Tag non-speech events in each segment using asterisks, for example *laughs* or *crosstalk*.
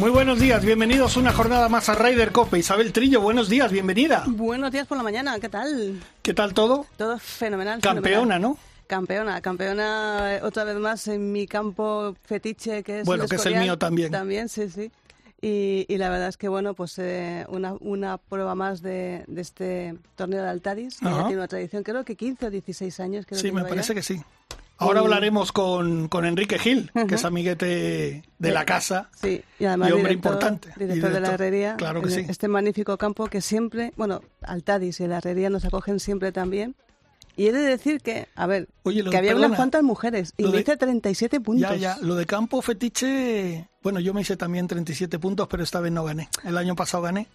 Muy buenos días, bienvenidos una jornada más a Ryder Cope. Isabel Trillo, buenos días, bienvenida. Buenos días por la mañana, ¿qué tal? ¿Qué tal todo? Todo fenomenal. Campeona, fenomenal. ¿no? Campeona, campeona eh, otra vez más en mi campo fetiche que es Bueno, el que es el mío también. También, sí, sí. Y, y la verdad es que, bueno, pues eh, una, una prueba más de, de este torneo de Altaris, que Ajá. ya tiene una tradición, creo que 15 o 16 años. Creo Sí, que me parece ya. que sí. Ahora hablaremos con, con Enrique Gil, que es amiguete de la casa. Sí, y además Y hombre director, importante, director de la herrería. Claro que en sí. Este magnífico campo que siempre, bueno, Altadis y la herrería nos acogen siempre también. Y he de decir que, a ver, Oye, que había perdona, unas cuantas mujeres y me de- hice 37 puntos. Ya, ya. Lo de campo fetiche, bueno, yo me hice también 37 puntos, pero esta vez no gané. El año pasado gané.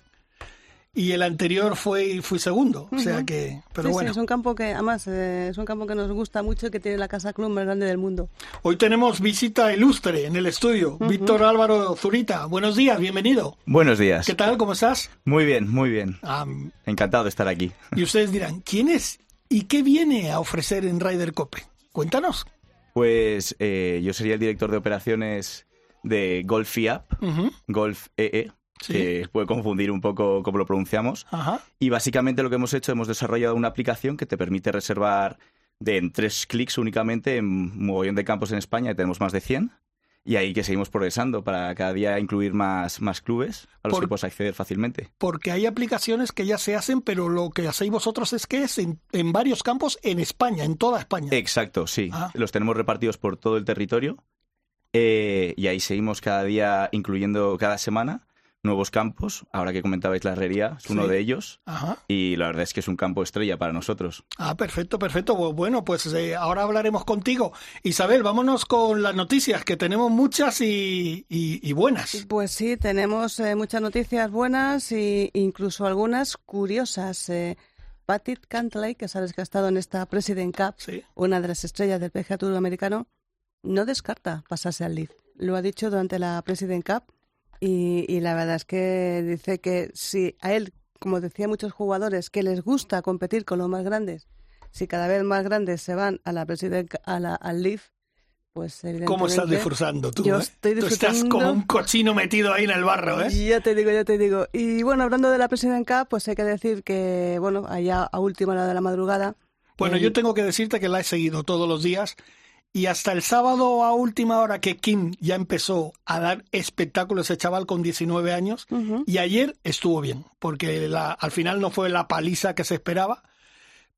Y el anterior fue fui segundo, o sea que, pero sí, bueno. sí, es un campo que, además, eh, es un campo que nos gusta mucho y que tiene la casa club más grande del mundo. Hoy tenemos visita ilustre en el estudio. Víctor Álvaro Zurita. Buenos días, bienvenido. Buenos días. ¿Qué tal? ¿Cómo estás? Muy bien, muy bien. Encantado de estar aquí. y ustedes dirán, ¿quién es y qué viene a ofrecer en Ryder Cope? Cuéntanos. Pues eh, yo sería el director de operaciones de Golf Ujú, Golf EE, Sí. que puede confundir un poco cómo lo pronunciamos. Ajá. Y básicamente lo que hemos hecho, hemos desarrollado una aplicación que te permite reservar de en tres clics únicamente en un mogollón de campos en España, y tenemos más de 100. Y ahí que seguimos progresando para cada día incluir más, más clubes a los Por- que puedes acceder fácilmente. Porque hay aplicaciones que ya se hacen, pero lo que hacéis vosotros es que es en, en varios campos en España, en toda España. Exacto, sí. Ah. Los tenemos repartidos por todo el territorio eh, y ahí seguimos cada día incluyendo cada semana nuevos campos. Ahora que comentabais la herrería, es uno Sí. de ellos Ajá. y la verdad es que es un campo estrella para nosotros. Ah, perfecto, perfecto. Bu- Bueno, pues eh, ahora hablaremos contigo. Isabel, vámonos con las noticias, que tenemos muchas y, y- y buenas. Pues sí, tenemos eh, muchas noticias buenas e incluso algunas curiosas. Eh, Patrick Cantley, que sabes que ha estado en esta President Cup, Sí. una de las estrellas del PGA Tour americano, no descarta pasarse al Leaf. Lo ha dicho durante la President Cup y, y la verdad es que dice que si a él, como decía muchos jugadores, que les gusta competir con los más grandes, si cada vez más grandes se van a la a la, al Leaf, pues. ¿Cómo estás disfrutando tú? Yo eh? estoy Tú estás como un cochino metido ahí en el barro, ¿eh? Ya te digo, ya te digo. Y bueno, hablando de la President Cup, pues hay que decir que, bueno, allá a última hora de la madrugada... Bueno, eh, yo tengo que decirte que la he seguido todos los días y hasta el sábado a última hora que Kim ya empezó a dar espectáculo ese chaval con 19 años Ujú. y ayer estuvo bien, porque la- al final no fue la paliza que se esperaba,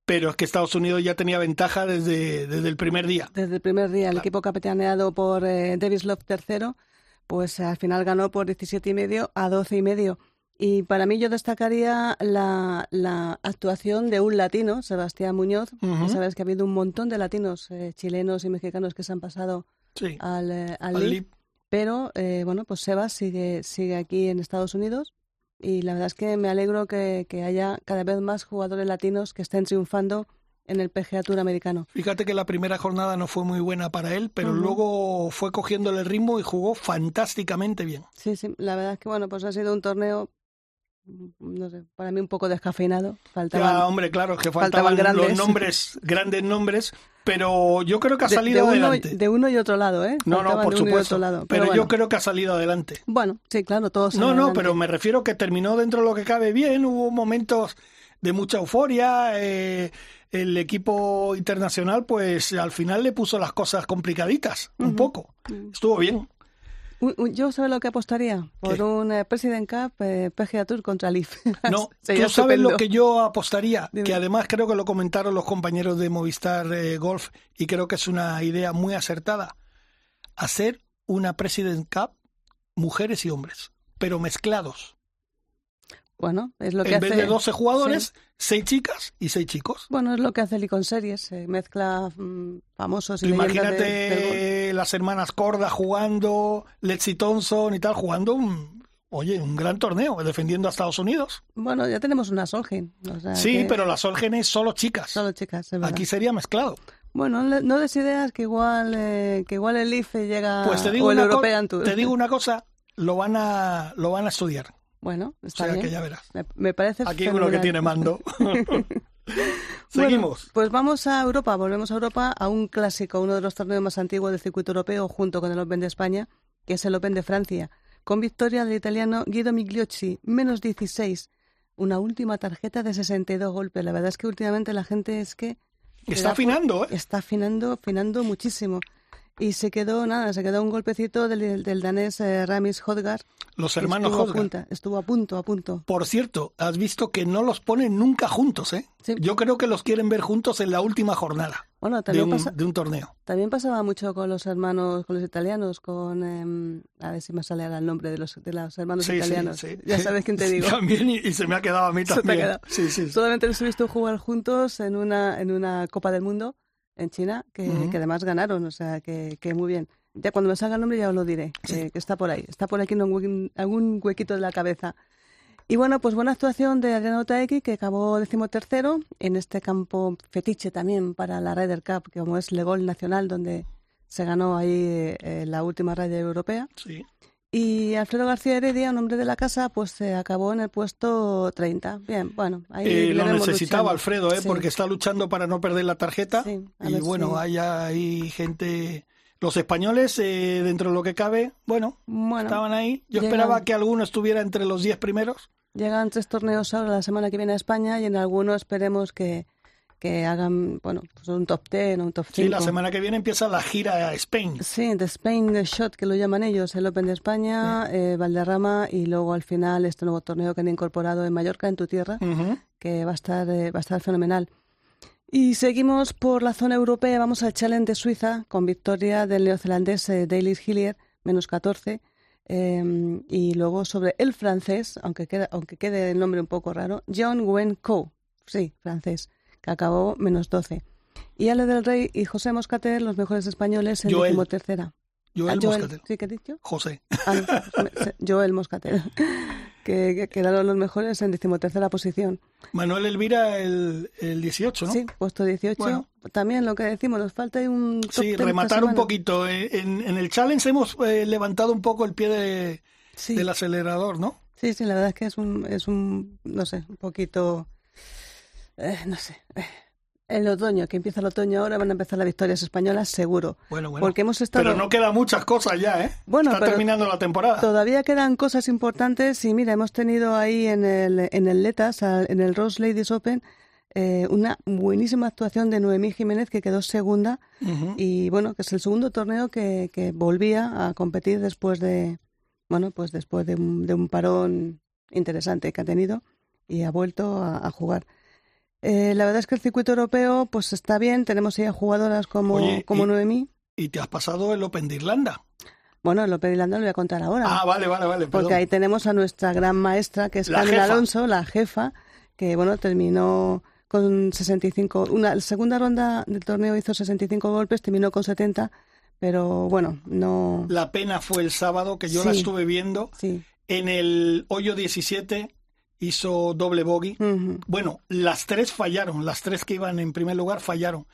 pero es que Estados Unidos ya tenía ventaja desde, desde el primer día. Desde el primer día, el equipo capitaneado por eh, Davis Love tercero, pues al final ganó por 17 y medio a 12 y medio. Y para mí yo destacaría la, la actuación de un latino, Sebastián Muñoz. Ya sabes que ha habido un montón de latinos, eh, chilenos y mexicanos que se han pasado Sí. al, eh, al Al. Pero eh, bueno, pues Sebas sigue, sigue aquí en Estados Unidos y la verdad es que me alegro que, que haya cada vez más jugadores latinos que estén triunfando en el PGA Tour americano. Fíjate que la primera jornada no fue muy buena para él, pero luego fue cogiéndole el ritmo y jugó fantásticamente bien. Sí, sí, la verdad es que bueno, pues ha sido un torneo, no sé, para mí un poco descafeinado. Faltaban, Ya, hombre, claro, que faltaban faltaban, los grandes. nombres, *laughs* grandes nombres, pero yo creo que ha salido de uno, adelante. de uno y otro lado, ¿eh? No, no, por de uno y supuesto. otro lado. Pero, bueno, yo creo que ha salido adelante. Bueno, sí, claro, todos No, no, pero me refiero que terminó dentro de lo que cabe bien. Hubo momentos de mucha euforia. eh, el equipo internacional, pues al final le puso las cosas complicaditas, un poco. Estuvo bien. Yo sabes lo que apostaría por ¿Qué? un eh, President Cup eh, PGA Tour contra Leaf. *laughs* No, tú sabes lo que yo apostaría, Dime. que además creo que lo comentaron los compañeros de Movistar eh, Golf y creo que es una idea muy acertada. Hacer una President Cup mujeres y hombres, pero mezclados. Bueno, es lo que En vez hace. de 12 jugadores, seis chicas y seis chicos. Bueno, es lo que hace Licon Series, se mezcla mm, famosos y de- imagínate del las hermanas Corda jugando, Lexi Thompson y tal, jugando un, Oye, un gran torneo, defendiendo a Estados Unidos. Bueno, ya tenemos una Solheim. o sea Sí, que- pero la Solgen es solo chicas. Solo chicas, es verdad. Aquí sería mezclado. Bueno, no des ideas que igual, eh, que igual el IFE llega Pues te digo, o el European Tour. te digo *laughs* una cosa, lo van a, lo van a estudiar. Bueno, O está sea bien. que ya verás. Me, me parece Aquí uno que tiene mando. *laughs* Bueno, Seguimos. pues vamos a Europa, volvemos a Europa, a un clásico, uno de los torneos más antiguos del circuito europeo, junto con el Open de España, que es el Open de Francia, con victoria del italiano Guido Migliocci, menos 16, una última tarjeta de 62 golpes. La verdad es que últimamente la gente es que Está afinando, ¿eh? está afinando, afinando muchísimo. Y se quedó, nada, se quedó un golpecito del, del danés eh, Ramis Hodgar. Los hermanos estuvo a, punta, estuvo a punto, a punto. Por cierto, has visto que no los ponen nunca juntos, ¿eh? Sí. Yo creo que los quieren ver juntos en la última jornada Bueno, de también, un, pasa- de un torneo. también pasaba mucho con los hermanos, con los italianos, con... em, a ver si me sale ahora el nombre de los, de los hermanos Sí, italianos. sí. Ya sabes quién te *laughs* digo. También, y, y se me ha quedado a mí *laughs* Se te ha también. quedado. Sí, sí. Solamente los he visto jugar juntos en una, en una Copa del Mundo en China, que, Ujú. que además ganaron, o sea, que, que muy bien. Ya cuando me salga el nombre ya os lo diré, que, que está por ahí, está por aquí en hue- algún huequito de la cabeza. Y bueno, pues buena actuación de Adriano Taeki, que acabó decimotercero en este campo fetiche también para la Ryder Cup, que como es Legol Nacional, donde se ganó ahí eh, la última Ryder Europea. Sí. Y Alfredo García Heredia, un hombre de la casa, pues se acabó en el puesto 30. Bien, bueno, ahí Eh, lo necesitaba luchando. Alfredo, ¿eh? Sí. porque está luchando para no perder la tarjeta. Sí, y bueno, si- hay gente. Los españoles, eh, dentro de lo que cabe, bueno, Bueno, estaban ahí. Yo llegan- esperaba que alguno estuviera entre los 10 primeros. llegan tres torneos ahora la semana que viene a España y en alguno esperemos que, que hagan, bueno, pues un top 10 o un top 5. Sí, la semana que viene empieza la gira a Spain. Sí, The Spain Shot, que lo llaman ellos, el Open de España, eh, Valderrama y luego al final este nuevo torneo que han incorporado en Mallorca, en tu tierra, Ujú. que va a estar, eh, va a estar fenomenal. Y seguimos por la zona europea, vamos al Challenge de Suiza con victoria del neozelandés eh, Dailis Hillier, menos 14. eh, y luego sobre el francés, aunque, queda, aunque quede el nombre un poco raro, John Wen Co, sí, francés, que acabó menos 12. Y Ale del Rey y José Moscatel, los mejores españoles en Joel. decimotercera. Joel Ah, Joel, Moscatel. ¿Sí que he dicho? José. Ah, no, Joel Moscatel, *laughs* que, que quedaron los mejores en decimotercera posición. Manuel Elvira el, el 18, ¿no? Sí, puesto 18. Bueno. También lo que decimos, nos falta un top Sí, 10 esta rematar un poquito. Eh, En, en el challenge hemos eh, levantado un poco el pie de- Sí, del acelerador, ¿no? sí, sí, la verdad es que es un, es un no sé, un poquito, eh, no sé. eh, El otoño, que empieza el otoño ahora, van a empezar las victorias españolas, seguro. Bueno, bueno. Porque hemos estado... Pero no quedan muchas cosas ya, ¿eh? Bueno, Está pero terminando la temporada. Todavía quedan cosas importantes y mira, hemos tenido ahí en el, en el Letas, en el Rose Ladies Open, eh, una buenísima actuación de Noemí Jiménez que quedó segunda y bueno, que es el segundo torneo que, que volvía a competir después de, bueno, pues después de un, de un parón interesante que ha tenido y ha vuelto a, a jugar. Eh, la verdad es que el circuito europeo pues está bien, tenemos ahí a jugadoras como, Oye, como y- Noemí. Y te has pasado el Open de Irlanda. Bueno, López Irlanda lo voy a contar ahora. Ah, vale, vale, vale. Porque perdón. ahí tenemos a nuestra gran maestra, que es La Carmen jefa. Alonso, la jefa, que bueno, terminó con 65. Una la segunda ronda del torneo hizo 65 golpes, terminó con 70, pero bueno, no. La pena fue el sábado que yo la estuve viendo. Sí. En el hoyo 17 hizo doble bogey. Bueno, las tres fallaron, las tres que iban en primer lugar fallaron.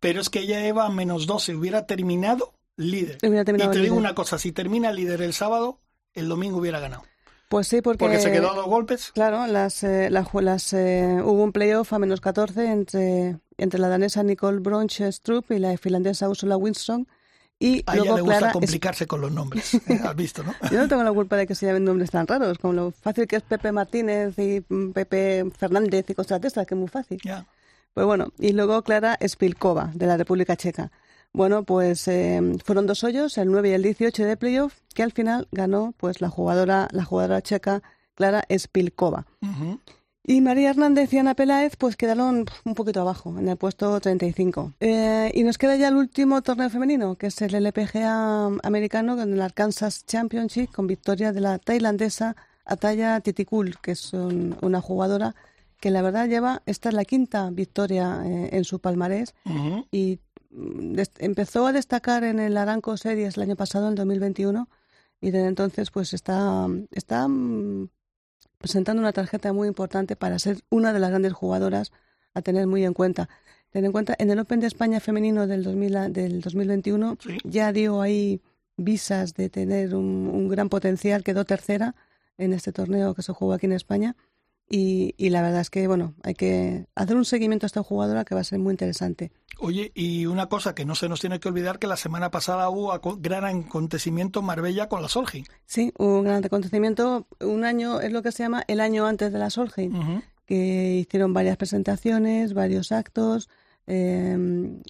Pero es que ella iba a menos 12, hubiera terminado líder. Hubiera Y te digo una cosa, si termina líder el sábado, el domingo hubiera ganado. Pues sí, porque. Porque se quedó a dos golpes. Claro, las, eh, la ju- las, eh, hubo un playoff a menos 14 entre, entre la danesa Nicole Bronch Strupp y la finlandesa Ursula Winström. Y A ella luego le gusta Clara es- complicarse con los nombres. *laughs* ¿eh? ¿Has visto, no? Yo no tengo la culpa de que se llamen nombres tan raros, como lo fácil que es Pepe Martínez y mm, Pepe Fernández y cosas de estas, que es muy fácil. Ya. Pues bueno, y luego Clara Spilkova, de la República Checa. Bueno, pues eh, fueron dos hoyos, el 9 y el 18 de playoff, que al final ganó pues la jugadora, la jugadora checa Clara Spilkova. Ujú. Y María Hernández y Ana Peláez pues quedaron un poquito abajo, en el puesto 35. Eh, y nos queda ya el último torneo femenino, que es el LPGA americano, con el Arkansas Championship, con victoria de la tailandesa Ataya Titikul, que es un- una jugadora que la verdad lleva, esta es la quinta victoria eh, en su palmarés y mm, empezó a destacar en el Aranco Series el año pasado, en 2021, y desde entonces pues está, está mm, presentando una tarjeta muy importante para ser una de las grandes jugadoras a tener muy en cuenta. Ten en cuenta, en el Open de España femenino del, 2000, del 2021 ya dio ahí visas de tener un, un, gran potencial, quedó tercera en este torneo que se jugó aquí en España y, y, la verdad es que, bueno, hay que hacer un seguimiento a esta jugadora que va a ser muy interesante. Oye, y una cosa que no se nos tiene que olvidar, que la semana pasada hubo gran acontecimiento en Marbella con la Solheim. Sí, hubo un gran acontecimiento. Un año es lo que se llama el año antes de la Solheim, que hicieron varias presentaciones, varios actos. Eh,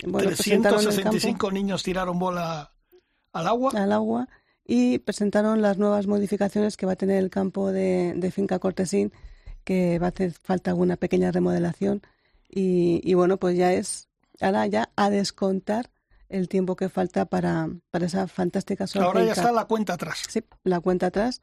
bueno, 365 niños tiraron bola al agua. Al agua. Y presentaron las nuevas modificaciones que va a tener el campo de, de Finca Cortesín que va a hacer falta alguna pequeña remodelación y, y, bueno, pues ya es ahora ya a descontar el tiempo que falta para, para esa fantástica Ahora ya está la cuenta atrás. Sí, la cuenta atrás.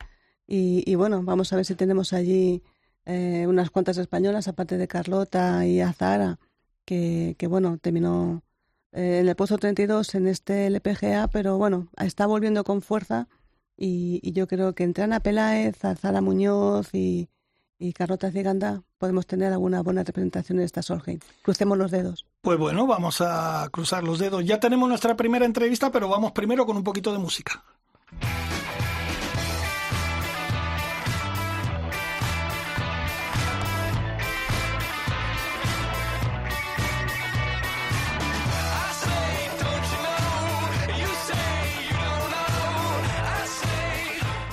Y, y bueno, vamos a ver si tenemos allí eh, unas cuantas españolas, aparte de Carlota y Azara, que, que bueno, terminó eh, en el puesto 32 en este LPGA, pero bueno, está volviendo con fuerza. Y, y yo creo que entre Ana Peláez, Azara Muñoz y, y Carlota Ciganda podemos tener alguna buena representación en esta Solheim. Crucemos los dedos. Pues bueno, vamos a cruzar los dedos. Ya tenemos nuestra primera entrevista, pero vamos primero con un poquito de música.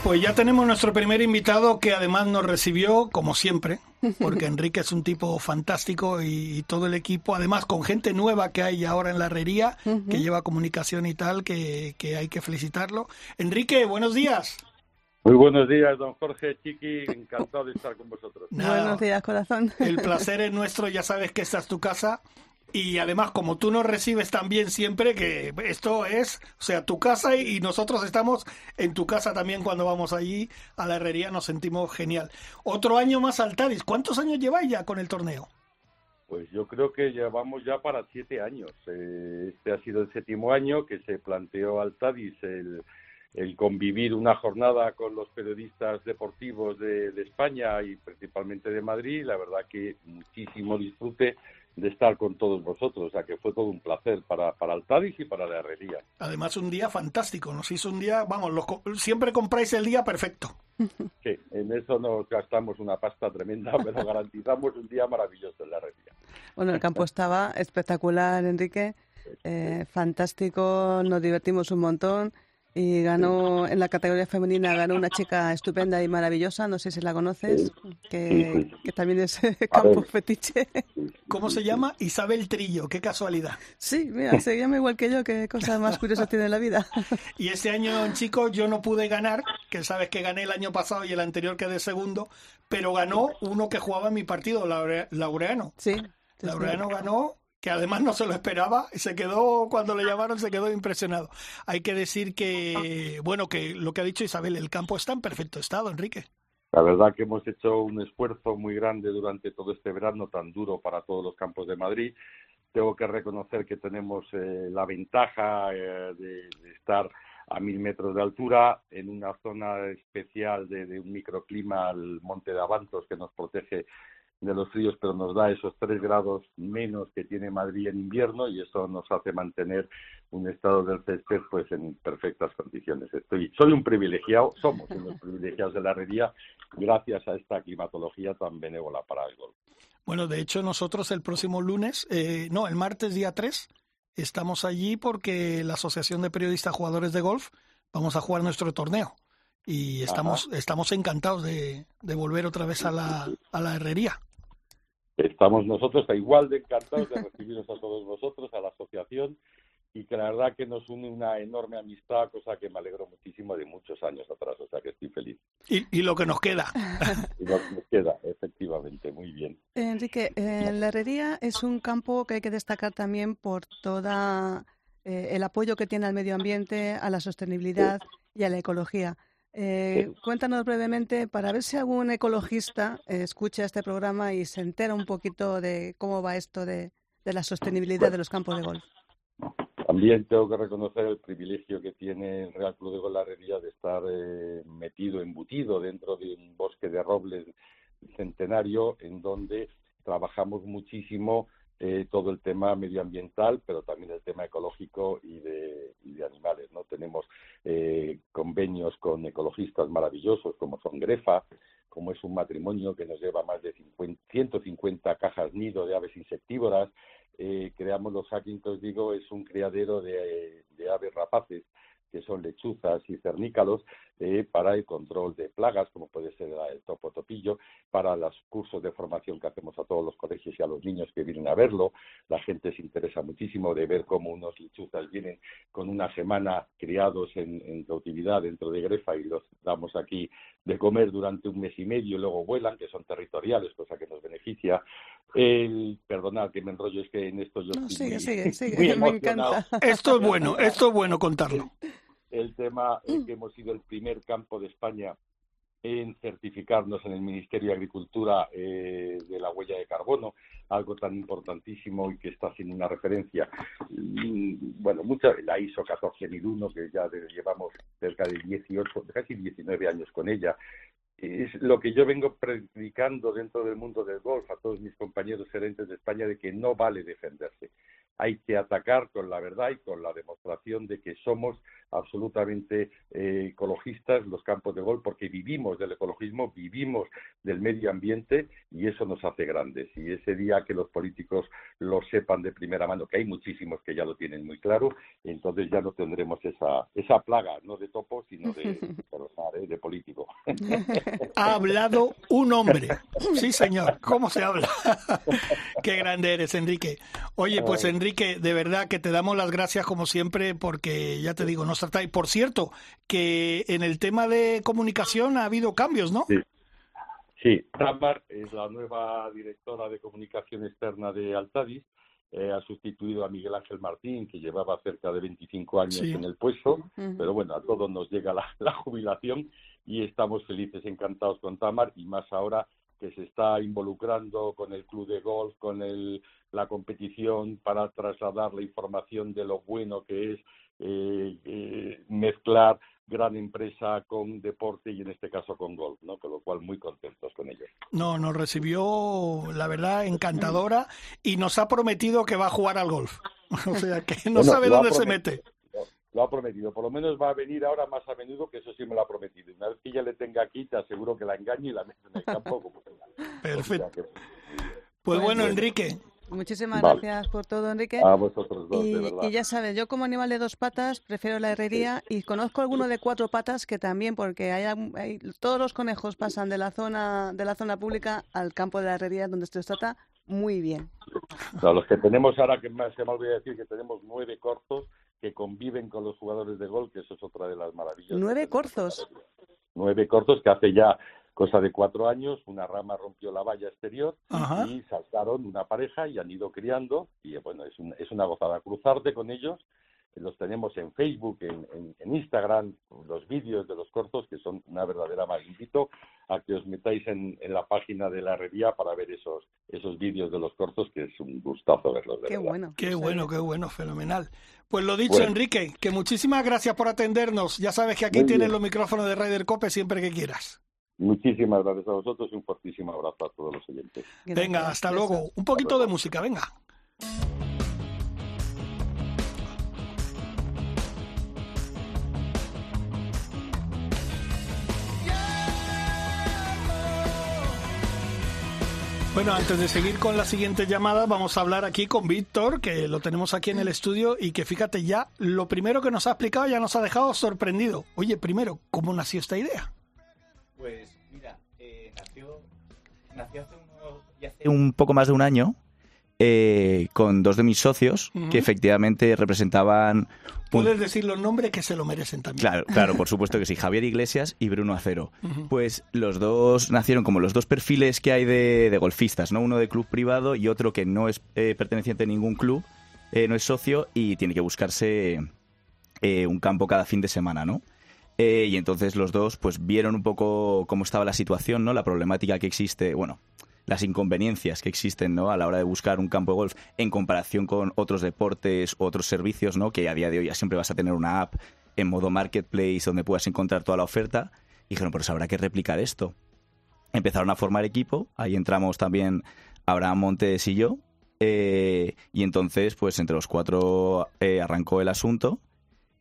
Pues ya tenemos nuestro primer invitado que además nos recibió, como siempre, porque *laughs* Enrique es un tipo fantástico y, todo el equipo, además con gente nueva que hay ahora en la herrería, que lleva comunicación y tal, que, hay que felicitarlo. Enrique, buenos días. Muy buenos días, don Jorge Chiqui, encantado de estar con vosotros. buenos días, corazón. El placer es nuestro, ya sabes que esta es tu casa y además, como tú nos recibes también siempre, que esto es, o sea, tu casa y nosotros estamos en tu casa también cuando vamos allí a la herrería, nos sentimos genial. Otro año más al Tadis. ¿Cuántos años lleváis ya con el torneo? Pues yo creo que llevamos ya para siete años. Eh, este ha sido el séptimo año que se planteó al Tadis el, el convivir una jornada con los periodistas deportivos de, de España y principalmente de Madrid. La verdad que muchísimo disfrute de estar con todos vosotros, o sea que fue todo un placer para, para el y para la herrería. Además un día fantástico, nos hizo un día, vamos, siempre compráis el día perfecto. *laughs* Sí, en eso nos gastamos una pasta tremenda, *laughs* pero garantizamos un día maravilloso en la herrería. Bueno, el campo estaba espectacular, Enrique, eh, fantástico, nos divertimos un montón y ganó en la categoría femenina ganó una chica estupenda y maravillosa no sé si la conoces que, que también es *laughs* campo fetiche. ¿cómo se llama? Isabel Trillo qué casualidad. Sí mira se llama igual que yo qué cosas más *laughs* curiosas tiene en la vida. Y este año chicos yo no pude ganar que sabes que gané el año pasado y el anterior quedé segundo pero ganó uno que jugaba en mi partido Laureano. Sí. Laureano ganó que además no se lo esperaba y se quedó, cuando le llamaron, se quedó impresionado. Hay que decir que, bueno, que lo que ha dicho Isabel, el campo está en perfecto estado, Enrique. La verdad que hemos hecho un esfuerzo muy grande durante todo este verano tan duro para todos los campos de Madrid. Tengo que reconocer que tenemos eh, la ventaja eh, de, estar a mil metros de altura en una zona especial de, de un microclima, el Monte de Avantos, que nos protege de los fríos, pero nos da esos tres grados menos que tiene Madrid en invierno y eso nos hace mantener un estado del césped pues en perfectas condiciones. Estoy, soy un privilegiado, somos unos *laughs* privilegiados de la herrería gracias a esta climatología tan benévola para el golf. Bueno, de hecho nosotros el próximo lunes, eh, no, el martes día 3, estamos allí porque la Asociación de Periodistas Jugadores de Golf vamos a jugar nuestro torneo y estamos, estamos encantados de, de, volver otra vez a la, a la herrería. Estamos nosotros igual de encantados de recibiros a todos vosotros, a la asociación, y que la verdad que nos une una enorme amistad, cosa que me alegro muchísimo de muchos años atrás, o sea que estoy feliz. Y, y lo que nos queda. *laughs* y lo que nos queda, efectivamente, muy bien. Enrique, eh, la herrería es un campo que hay que destacar también por toda eh, el apoyo que tiene al medio ambiente, a la sostenibilidad y a la ecología. Eh, cuéntanos brevemente para ver si algún ecologista eh, escucha este programa y se entera un poquito de cómo va esto de, la sostenibilidad de los campos de golf. También tengo que reconocer el privilegio que tiene el Real Club de Golarería de estar eh, metido, embutido dentro de un bosque de robles centenario en donde trabajamos muchísimo eh, todo el tema medioambiental, pero también el tema ecológico y de, animales. no Tenemos eh, convenios con ecologistas maravillosos como son Grefa, como es un matrimonio que nos lleva más de 150 cajas nido de aves insectívoras. Eh, creamos los hacking, digo, es un criadero de aves rapaces que son lechuzas y cernícalos, eh, para el control de plagas, como puede ser el topo topillo, para los cursos de formación que hacemos a todos los colegios y a los niños que vienen a verlo. La gente se interesa muchísimo de ver cómo unos lechuzas vienen con una semana criados en, cautividad dentro de Grefa y los damos aquí de comer durante un mes y medio y luego vuelan, que son territoriales, cosa que nos beneficia. El, perdonad que me enrollo, es que en esto yo sigue, sigue, sigue. me encanta. Esto es *laughs* bueno, esto es bueno contarlo el tema es que hemos sido el primer campo de España en certificarnos en el Ministerio de Agricultura eh, de la huella de carbono, algo tan importantísimo y que está siendo una referencia. Mm, bueno, mucha, la ISO 14001, que ya llevamos cerca de 18, casi 19 años con ella, es lo que yo vengo predicando dentro del mundo del golf a todos mis compañeros gerentes de España de que no vale defenderse hay que atacar con la verdad y con la demostración de que somos absolutamente eh, ecologistas los campos de gol porque vivimos del ecologismo, vivimos del medio ambiente y eso nos hace grandes. Y ese día que los políticos lo sepan de primera mano, que hay muchísimos que ya lo tienen muy claro, entonces ya no tendremos esa, esa plaga, no de topo, sino de, *laughs* ¿eh? de político. *laughs* Ha hablado un hombre. Sí, señor. ¿Cómo se habla? *laughs* Qué grande eres, Enrique. Oye, pues Enrique de verdad que te damos las gracias como siempre porque ya te digo, nos tratáis. Por cierto, que en el tema de comunicación ha habido cambios, ¿no? Sí. Sí, Tamar es la nueva directora de comunicación externa de Altadis. Eh, ha sustituido a Miguel Ángel Martín, que llevaba cerca de 25 años en el puesto, pero bueno, a todos nos llega la, *laughs* la, jubilación y estamos felices, encantados con Tamar y más ahora que se está involucrando con el club de golf, con el, la competición para trasladar la información de lo bueno que es eh, eh, mezclar gran empresa con deporte y en este caso con golf, ¿no? Con lo cual muy contentos con ellos. No, nos recibió, la verdad, encantadora y nos ha prometido que va a jugar al golf. *laughs* O sea, que no sabe dónde se mete lo ha prometido. Por lo menos va a venir ahora más a menudo, que eso sí me lo ha prometido. Una vez que ya le tenga aquí, te aseguro que la engañe y la mete en el campo. *laughs* Perfecto. Pues bueno, Enrique. Muchísimas gracias por todo, Enrique. A vosotros dos, y, de verdad. Y ya sabes, yo como animal de dos patas prefiero la herrería y conozco alguno de cuatro patas que también, porque hay, todos los conejos pasan de la zona de la zona pública al campo de la herrería donde se trata muy bien. los que tenemos ahora, que más se me olvidó decir que tenemos nueve cortos que conviven con los jugadores de gol, que eso es otra de las maravillas. Nueve corzos. Nueve cortos que hace ya cosa de cuatro años, una rama rompió la valla exterior y saltaron una pareja y han ido criando y bueno, es, es una gozada cruzarte con ellos los tenemos en Facebook, en, Instagram, los vídeos de los cortos, que son una verdadera maravilla. Invito a que os metáis en, la página de la herrería para ver esos, esos vídeos de los cortos, que es un gustazo verlos. qué bueno. Qué bueno, qué bueno, fenomenal. Pues lo dicho, Enrique, que muchísimas gracias por atendernos. Ya sabes que aquí tienes los micrófonos de Ryder Cope siempre que quieras. Muchísimas gracias a vosotros y un fortísimo abrazo a todos los oyentes. Venga, hasta luego. Un poquito de música, venga. Bueno, antes de seguir con la siguiente llamada, vamos a hablar aquí con Víctor, que lo tenemos aquí en el estudio y que fíjate ya, lo primero que nos ha explicado ya nos ha dejado sorprendido. Oye, primero, ¿cómo nació esta idea? Pues mira, eh, nació, nació hace, hace un poco más de un año eh, con dos de mis socios que efectivamente representaban... Puedes decir los nombres que se lo merecen también. Claro, claro, por *laughs* supuesto que sí. Javier Iglesias y Bruno Acero. Pues los dos nacieron como los dos perfiles que hay de, golfistas, ¿no? Uno de club privado y otro que no es eh, perteneciente a ningún club, eh, no es socio y tiene que buscarse un campo cada fin de semana, ¿no? y entonces los dos pues vieron un poco cómo estaba la situación, ¿no? La problemática que existe, bueno, las inconveniencias que existen ¿no? a la hora de buscar un campo de golf en comparación con otros deportes, otros servicios, ¿no? que a día de hoy ya siempre vas a tener una app en modo marketplace donde puedas encontrar toda la oferta. Y dijeron, pues habrá que replicar esto. Empezaron a formar equipo, ahí entramos también Abraham Montes y yo, eh, y entonces, pues entre los cuatro eh, arrancó el asunto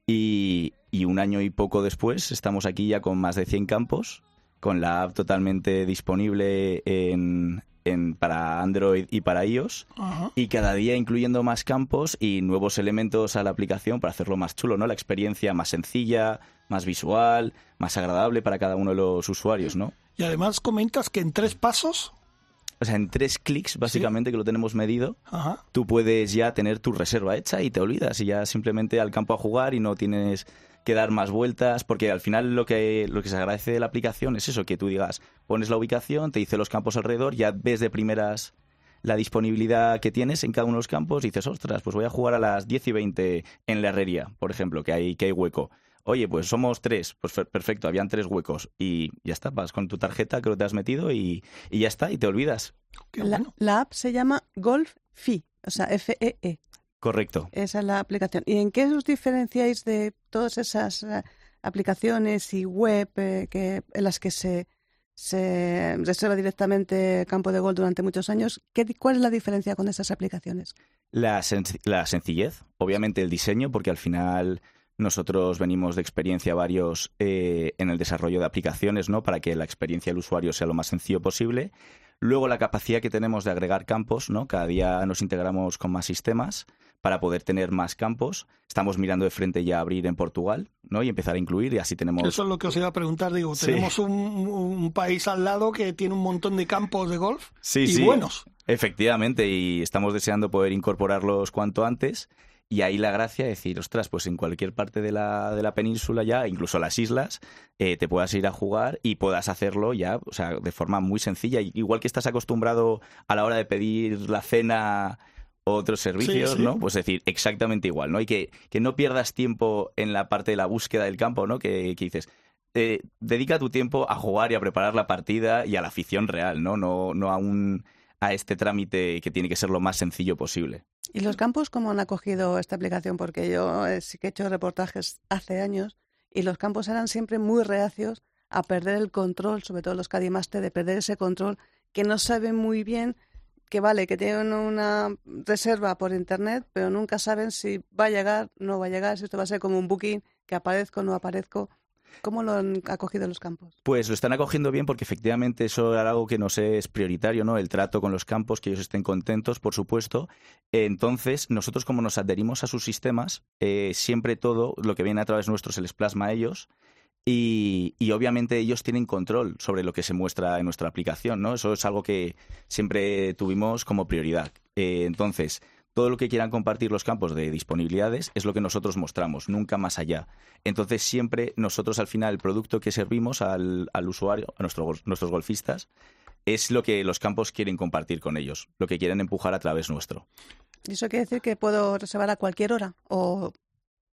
y, y, un año y poco después estamos aquí ya con más de 100 campos, con la app totalmente disponible en, en, para Android y para iOS Ajá. y cada día incluyendo más campos y nuevos elementos a la aplicación para hacerlo más chulo, ¿no? La experiencia más sencilla, más visual, más agradable para cada uno de los usuarios, ¿no? Y además comentas que en tres pasos, O sea, en tres clics, básicamente, que lo tenemos medido, ajá, tú puedes ya tener tu reserva hecha y te olvidas y ya simplemente al campo a jugar y no tienes que dar más vueltas porque al final lo que lo que se agradece de la aplicación es eso que tú digas pones la ubicación te dice los campos alrededor ya ves de primeras la disponibilidad que tienes en cada uno de los campos y dices ostras pues voy a jugar a las 10 y 20 en la herrería por ejemplo que hay que hay hueco Oye, pues somos tres, pues perfecto, habían tres huecos y ya está, vas con tu tarjeta que lo te has metido y, y ya está, y te olvidas. La, app se llama Golf Fi, o sea, F-E-E. Correcto. Esa es la aplicación. ¿Y en qué os diferenciáis de todas esas eh, aplicaciones y web eh, que, en las que se, se reserva directamente campo de gol durante muchos años? ¿Qué, ¿Cuál es la diferencia con esas aplicaciones? La, senc- la sencillez, obviamente el diseño, porque al final nosotros venimos de experiencia varios eh, en el desarrollo de aplicaciones, ¿no? Para que la experiencia del usuario sea lo más sencillo posible. Luego la capacidad que tenemos de agregar campos, ¿no? Cada día nos integramos con más sistemas para poder tener más campos. Estamos mirando de frente ya a abrir en Portugal, ¿no? Y empezar a incluir y así tenemos Eso es lo que os iba a preguntar. Digo, Sí. tenemos un, un país al lado que tiene un montón de campos de golf Sí, y sí. buenos. Efectivamente, y estamos deseando poder incorporarlos cuanto antes. Y ahí la gracia es decir, ostras, pues en cualquier parte de la, de la península ya, incluso las islas, eh, te puedas ir a jugar y puedas hacerlo ya, o sea, de forma muy sencilla. Igual que estás acostumbrado a la hora de pedir la cena otros servicios, Sí, sí. ¿no? Pues decir, exactamente igual, ¿no? Y que, que no pierdas tiempo en la parte de la búsqueda del campo, ¿no? Que, que dices, eh, dedica tu tiempo a jugar y a preparar la partida y a la afición real, ¿no? No, no a un a este trámite que tiene que ser lo más sencillo posible. ¿Y los campos cómo han acogido esta aplicación? Porque yo eh, sí que he hecho reportajes hace años y los campos eran siempre muy reacios a perder el control, sobre todo los Cadimaste, de perder ese control que no saben muy bien que vale, que tienen una reserva por internet, pero nunca saben si va a llegar, no va a llegar, si esto va a ser como un booking, que aparezco, no aparezco. ¿Cómo lo han acogido los campos? Pues lo están acogiendo bien porque efectivamente eso era algo que nos es prioritario, ¿no? El trato con los campos, que ellos estén contentos, por supuesto. Entonces, nosotros como nos adherimos a sus sistemas, eh, siempre todo lo que viene a través nuestro se les plasma a ellos y, y obviamente ellos tienen control sobre lo que se muestra en nuestra aplicación, ¿no? Eso es algo que siempre tuvimos como prioridad. Eh, entonces, todo lo que quieran compartir los campos de disponibilidades es lo que nosotros mostramos, nunca más allá. Entonces, siempre nosotros al final el producto que servimos al, al usuario, a nuestro, nuestros golfistas, es lo que los campos quieren compartir con ellos, lo que quieren empujar a través nuestro. ¿Y eso quiere decir que puedo reservar a cualquier hora? O,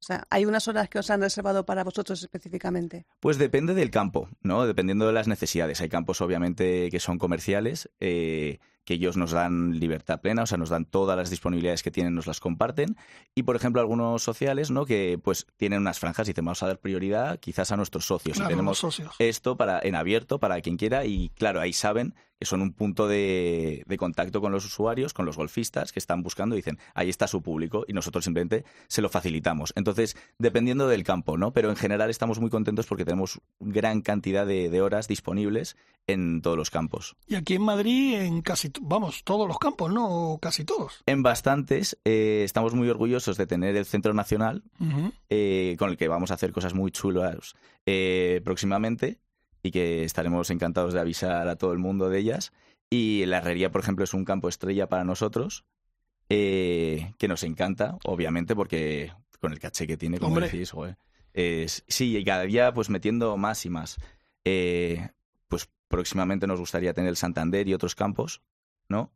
o sea, ¿hay unas horas que os han reservado para vosotros específicamente? Pues depende del campo, ¿no? Dependiendo de las necesidades. Hay campos, obviamente, que son comerciales, eh, que ellos nos dan libertad plena, o sea, nos dan todas las disponibilidades que tienen, nos las comparten. Y, por ejemplo, algunos sociales, ¿no? Que pues tienen unas franjas y dicen, vamos a dar prioridad quizás a nuestros socios. Claro, y tenemos los socios. esto para en abierto para quien quiera y claro, ahí saben que son un punto de, de contacto con los usuarios, con los golfistas que están buscando y dicen, ahí está su público y nosotros simplemente se lo facilitamos. Entonces, dependiendo del campo, ¿no? Pero en general estamos muy contentos porque tenemos gran cantidad de, de horas disponibles en todos los campos. Y aquí en Madrid, en casi, vamos, todos los campos, ¿no? O casi todos. En bastantes, eh, estamos muy orgullosos de tener el Centro Nacional, eh, con el que vamos a hacer cosas muy chulas eh, próximamente y que estaremos encantados de avisar a todo el mundo de ellas. Y la herrería, por ejemplo, es un campo estrella para nosotros, eh, que nos encanta, obviamente, porque con el caché que tiene, como Hombre. decís, joder, es, sí, y cada día pues metiendo más y más. Eh, pues próximamente nos gustaría tener el Santander y otros campos, ¿no?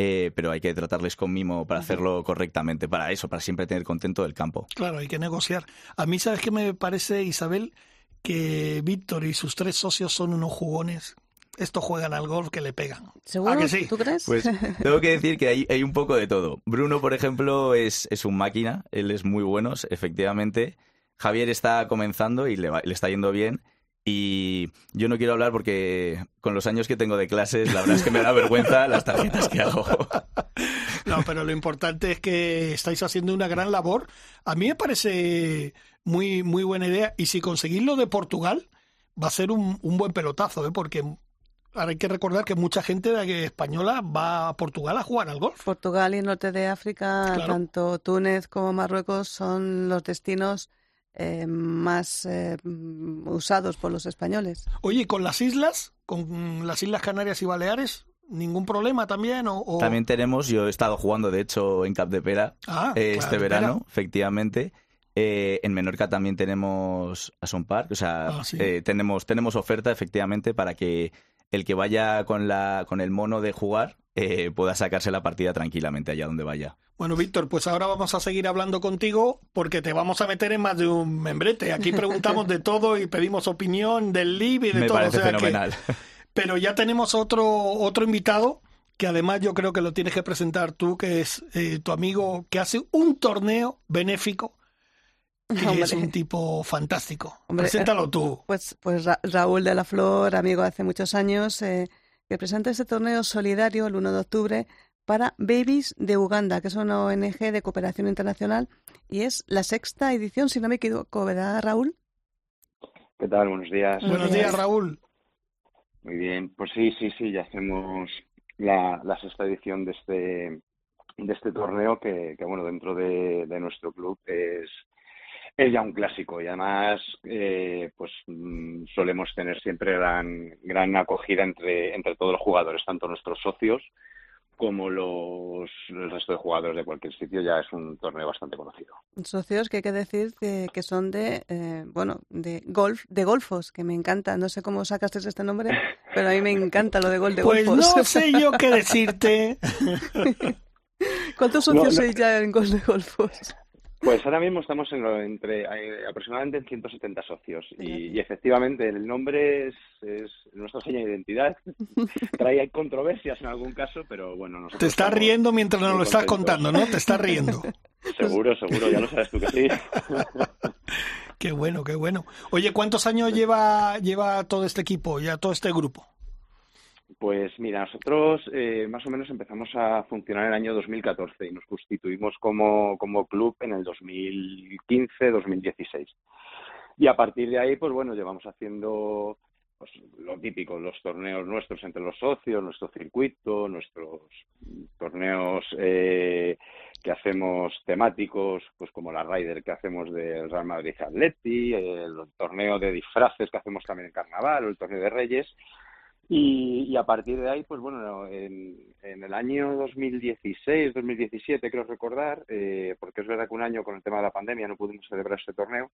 Eh, pero hay que tratarles con mimo para hacerlo correctamente, para eso, para siempre tener contento el campo. Claro, hay que negociar. A mí, ¿sabes qué me parece, Isabel? Que Víctor y sus tres socios son unos jugones. estos juegan al golf que le pegan. ¿Seguro? ¿A que sí? ¿Tú crees? Pues *laughs* tengo que decir que hay, hay un poco de todo. Bruno, por ejemplo, es, es un máquina, él es muy bueno, efectivamente. Javier está comenzando y le, va- le está yendo bien. Y yo no quiero hablar porque con los años que tengo de clases, la verdad es que me da vergüenza las tarjetas que hago. *laughs* No, pero lo importante es que estáis haciendo una gran labor. A mí me parece muy, muy buena idea. Y si conseguís lo de Portugal, va a ser un, un buen pelotazo, ¿eh? porque ahora hay que recordar que mucha gente de- española va a Portugal a jugar al golf. Portugal y el norte de África, Claro. tanto Túnez como Marruecos, son los destinos eh, más eh, mm, usados por los españoles. Oye, ¿y con las islas, con las Islas Canarias y Baleares, ningún problema también? O, o- También tenemos, yo he estado jugando, de hecho, en Cap de Pera Ah, eh, claro, este verano, efectivamente. Eh, en Menorca también tenemos Ason Park, o sea, Ah, sí. eh, tenemos, tenemos oferta efectivamente para que el que vaya con, la, con el mono de jugar eh, pueda sacarse la partida tranquilamente allá donde vaya. Bueno, Víctor, pues ahora vamos a seguir hablando contigo porque te vamos a meter en más de un membrete. Aquí preguntamos de *laughs* todo y pedimos opinión del LIB y de Me todo. parece o sea que- fenomenal. *laughs* pero ya tenemos otro, otro invitado que además yo creo que lo tienes que presentar tú, que es eh, tu amigo que hace un torneo benéfico, que Hombre. es un tipo fantástico. Hombre, Preséntalo tú. Pues, pues Ra- Raúl de la Flor, amigo de hace muchos años, eh, que presenta este torneo solidario el 1 de octubre para Babies de Uganda, que es una ONG de cooperación internacional y es la sexta edición, si no me equivoco, ¿verdad, Raúl? ¿Qué tal? Buenos días. Buenos días, Raúl. Muy bien. Pues sí, sí, sí, ya hacemos la, la sexta edición de este, de este torneo que, que, bueno, dentro de, de nuestro club es, es ya un clásico y además eh, pues mm, solemos tener siempre gran, gran acogida entre, entre todos los jugadores, tanto nuestros socios como los, el resto de jugadores de cualquier sitio. Ya es un torneo bastante conocido. Socios que hay que decir que, que son de, eh, bueno, de golf, de golfos, que me encanta. No sé cómo sacaste este nombre, pero a mí me encanta lo de gol de Pues golfos. no sé yo qué decirte. *laughs* ¿Cuántos socios no. sois ya en gol de golfos? Pues ahora mismo estamos en lo- entre eh, aproximadamente en 170 socios y, y efectivamente el nombre es, es nuestra seña de identidad. *laughs* Trae controversias en algún caso, pero bueno, nosotros Te estás riendo mientras nos lo estás contando, ¿no? Te estás riendo. *laughs* Seguro, seguro, ya lo sabes tú que sí. *laughs* Qué bueno, qué bueno. Oye, ¿cuántos años lleva, lleva todo este equipo, ya todo este grupo? Pues mira, nosotros eh, más o menos empezamos a funcionar en el año 2014 y nos constituimos como, como club en el 2015-2016. Y a partir de ahí, pues bueno, llevamos haciendo pues, lo típico, los torneos nuestros entre los socios, nuestro circuito, nuestros torneos eh, que hacemos temáticos, pues como la Ryder que hacemos del Real Madrid Atleti, el torneo de disfraces que hacemos también en Carnaval, o el torneo de Reyes. Y, y a partir de ahí, pues bueno, en, en el año 2016, 2017, creo recordar, eh, porque es verdad que un año con el tema de la pandemia no pudimos celebrar este torneo,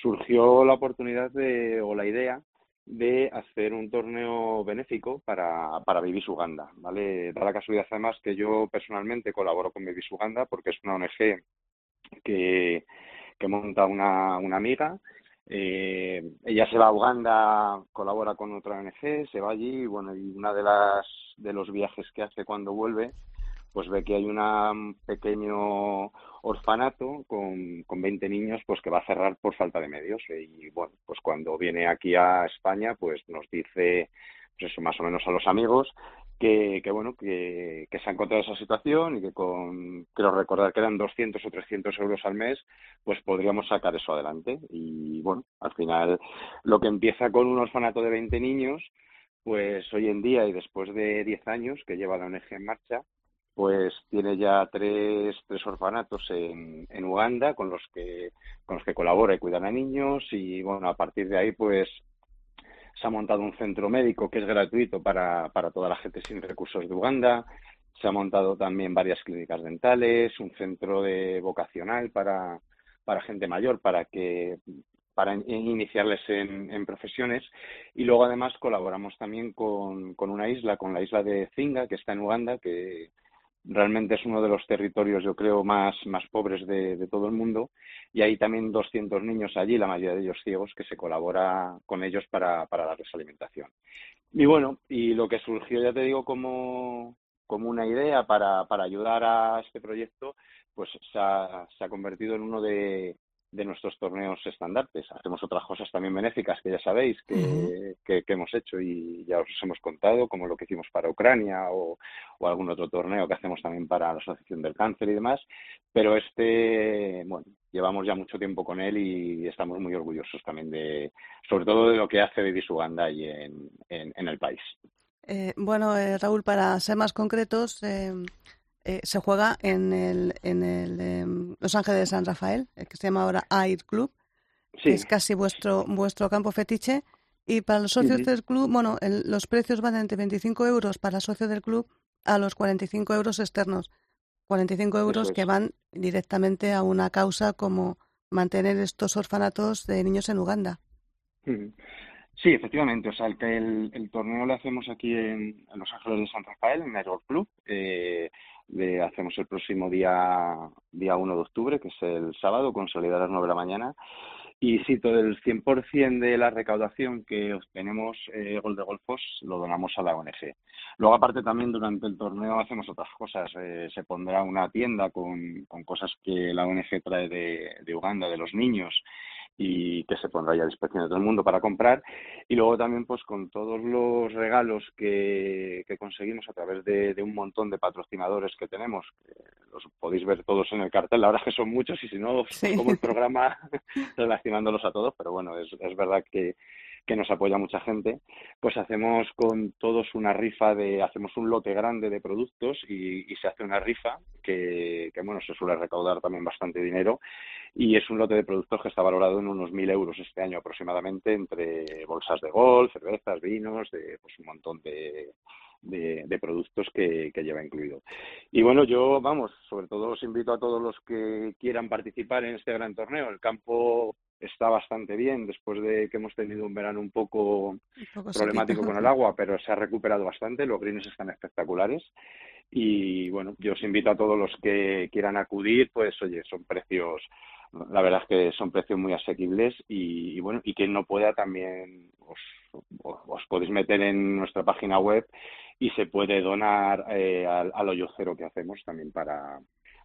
surgió la oportunidad de, o la idea de hacer un torneo benéfico para, para Babies Uganda, ¿vale? Da la casualidad además que yo personalmente colaboro con Babies Uganda porque es una ONG que, que monta una, una amiga eh, ella se va a Uganda, colabora con otra ONG, se va allí y bueno, y una de las de los viajes que hace cuando vuelve, pues ve que hay una- un pequeño orfanato con, con 20 niños pues que va a cerrar por falta de medios. Y bueno, pues cuando viene aquí a España pues nos dice pues eso más o menos a los amigos que, que bueno, que, que se ha encontrado esa situación y que con, creo recordar que eran 200 o 300 euros al mes, pues podríamos sacar eso adelante. Y bueno, al final lo que empieza con un orfanato de 20 niños, pues hoy en día y después de 10 años que lleva la ONG en marcha, pues tiene ya tres, tres orfanatos en, en Uganda con los que con los que colabora y cuidan a niños y bueno, a partir de ahí pues se ha montado un centro médico que es gratuito para, para toda la gente sin recursos de Uganda. Se ha montado también varias clínicas dentales, un centro de vocacional para, para gente mayor, para que para in- iniciarles en, en profesiones. Y luego además colaboramos también con, con una isla, con la isla de Zinga, que está en Uganda, que realmente es uno de los territorios, yo creo, más, más pobres de, todo el mundo y hay también 200 niños allí, la mayoría de ellos ciegos, que se colabora con ellos para, para darles alimentación. Y bueno, y lo que surgió, ya te digo, como, como una idea para, para ayudar a este proyecto, pues se ha, se ha convertido en uno de, de nuestros torneos estandartes. Hacemos otras cosas también benéficas que ya sabéis que, que, hemos hecho y ya os hemos contado, como lo que hicimos para Ucrania o, o, algún otro torneo que hacemos también para la Asociación del Cáncer y demás. Pero este, bueno, llevamos ya mucho tiempo con él y estamos muy orgullosos también de, sobre todo de lo que hace Baby Uganda y en, en, el país. Eh, bueno, eh, Raúl, para ser más concretos, eh, eh, se juega en el, en el em, Los Ángeles de San Rafael, eh, que se llama ahora Air Club, que es casi vuestro, vuestro campo fetiche. Y para los socios del club, bueno, los precios van entre 25 euros para socios del club a los 45 euros externos. 45 euros que van directamente a una causa como mantener estos orfanatos de niños en Uganda. Sí, efectivamente. O sea, el, el, torneo lo hacemos aquí en, Los Ángeles de San Rafael, en Air Club. Eh, hacemos el próximo día, día 1 de octubre, que es el sábado, con salida a las 9 de la mañana. Y si todo el 100% de la recaudación que obtenemos eh, Gol de Golfos lo donamos a la ONG. Luego, aparte, también durante el torneo hacemos otras cosas. Eh, se pondrá una tienda con, con cosas que la ONG trae de Uganda, de los niños, y que se pondrá ya a disposición de todo el mundo para comprar. Y luego también pues con todos los regalos que, que conseguimos a través de, un montón de patrocinadores que tenemos, los podéis ver todos en el cartel, la verdad es que son muchos y si no, como el *laughs* programa *laughs* relacionándolos a todos, pero bueno, es, es verdad que, que nos apoya mucha gente, pues hacemos con todos una rifa de, hacemos un lote grande de productos y, se hace una rifa que, que, bueno, se suele recaudar también bastante dinero y es un lote de productos que está valorado en unos mil euros este año aproximadamente entre bolsas de golf, cervezas, vinos, de pues un montón de, de, productos que, que, lleva incluido. Y bueno, yo, vamos, sobre todo os invito a todos los que quieran participar en este gran torneo. El campo está bastante bien después de que hemos tenido un verano un poco, problemático con el agua, pero se ha recuperado bastante, los greens están espectaculares. Y bueno, yo os invito a todos los que quieran acudir, pues oye, son precios, la verdad es que son precios muy asequibles y, bueno, y quien no pueda también os, os, podéis meter en nuestra página web y se puede donar eh, al, al hoyo cero que hacemos también para,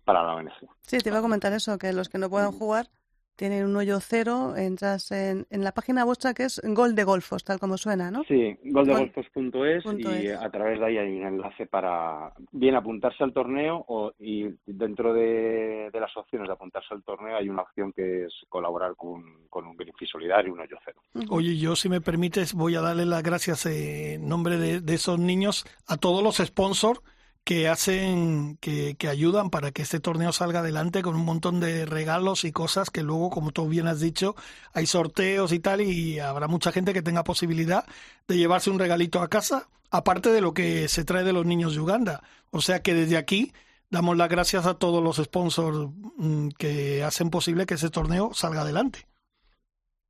para la ONG. Sí, te iba a comentar eso, que los que no puedan jugar tienen un hoyo cero, entras en, en la página vuestra que es Gol de Golfos, tal como suena, ¿no? Sí, goldegolfos.es y a través de ahí hay un enlace para bien apuntarse al torneo o, y dentro de, las opciones de apuntarse al torneo hay una opción que es colaborar con, con un Greenpeace Solidario, un hoyo cero. Oye, yo si me permites voy a darle las gracias en nombre de, de esos niños a todos los sponsors que hacen, que, que, ayudan para que este torneo salga adelante con un montón de regalos y cosas que luego, como tú bien has dicho, hay sorteos y tal y habrá mucha gente que tenga posibilidad de llevarse un regalito a casa, aparte de lo que se trae de los niños de Uganda. O sea que desde aquí damos las gracias a todos los sponsors mm, que hacen posible que ese torneo salga adelante.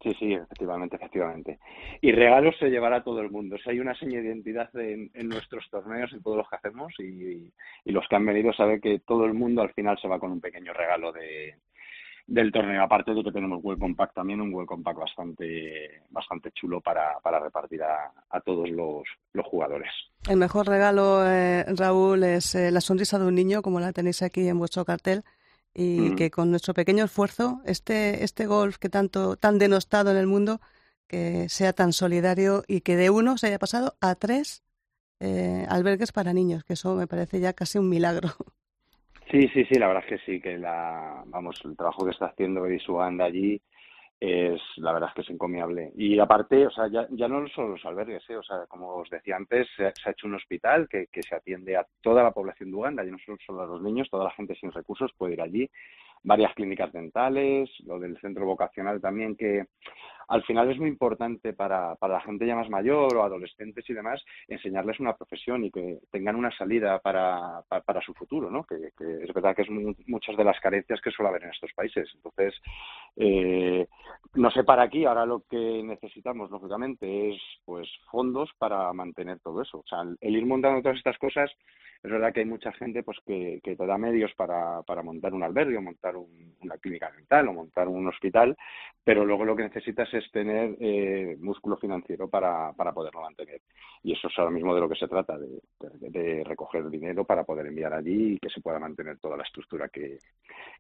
Sí, sí, efectivamente, efectivamente. Y regalos se llevará todo el mundo. O hay una seña de identidad en, nuestros torneos, en todos los que hacemos, y, los que han venido saben que todo el mundo al final se va con un pequeño regalo de, del torneo. Aparte de que tenemos Welcome Pack también, un Welcome Pack bastante, bastante chulo para, para repartir a, a todos los, los, jugadores. El mejor regalo, eh, Raúl, es eh, la sonrisa de un niño, como la tenéis aquí en vuestro cartel y que con nuestro pequeño esfuerzo este, este golf que tanto, tan denostado en el mundo, que sea tan solidario y que de uno se haya pasado a tres eh, albergues para niños, que eso me parece ya casi un milagro. *laughs* Sí, sí, sí, la verdad es que sí, que la, vamos, el trabajo que está haciendo Anda allí es la verdad es que es encomiable. Y aparte, o sea, ya, ya no solo los albergues, ¿eh? o sea, como os decía antes, se, ha hecho un hospital que, que, se atiende a toda la población de Uganda, y no solo a los niños, toda la gente sin recursos puede ir allí varias clínicas dentales, lo del centro vocacional también, que al final es muy importante para, para la gente ya más mayor o adolescentes y demás, enseñarles una profesión y que tengan una salida para, para, su futuro, ¿no? Que, es verdad que es muchas de las carencias que suele haber en estos países. Entonces, eh, no sé para aquí, ahora lo que necesitamos, lógicamente, es pues fondos para mantener todo eso. O sea, el ir montando todas estas cosas, es verdad que hay mucha gente pues que, que te da medios para, para montar un albergue, o montar una clínica dental, o montar un hospital, pero luego lo que necesitas es tener eh, músculo financiero para, para poderlo mantener. Y eso es ahora mismo de lo que se trata, de, de, recoger dinero para poder enviar allí y que se pueda mantener toda la estructura que,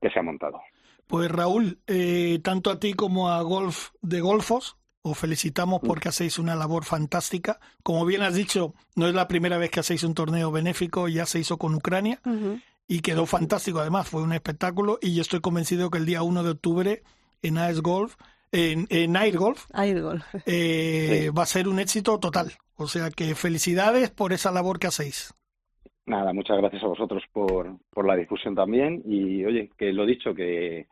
que se ha montado. Pues Raúl, eh, tanto a ti como a Golf de Golfos, os felicitamos porque hacéis una labor fantástica. Como bien has dicho, no es la primera vez que hacéis un torneo benéfico, ya se hizo con Ucrania y quedó fantástico. Además, fue un espectáculo y yo estoy convencido que el día 1 de octubre en Ice Golf, en, en Air Golf, *laughs* eh, va a ser un éxito total. O sea que felicidades por esa labor que hacéis. Nada, muchas gracias a vosotros por, por la difusión también y oye, que lo dicho, que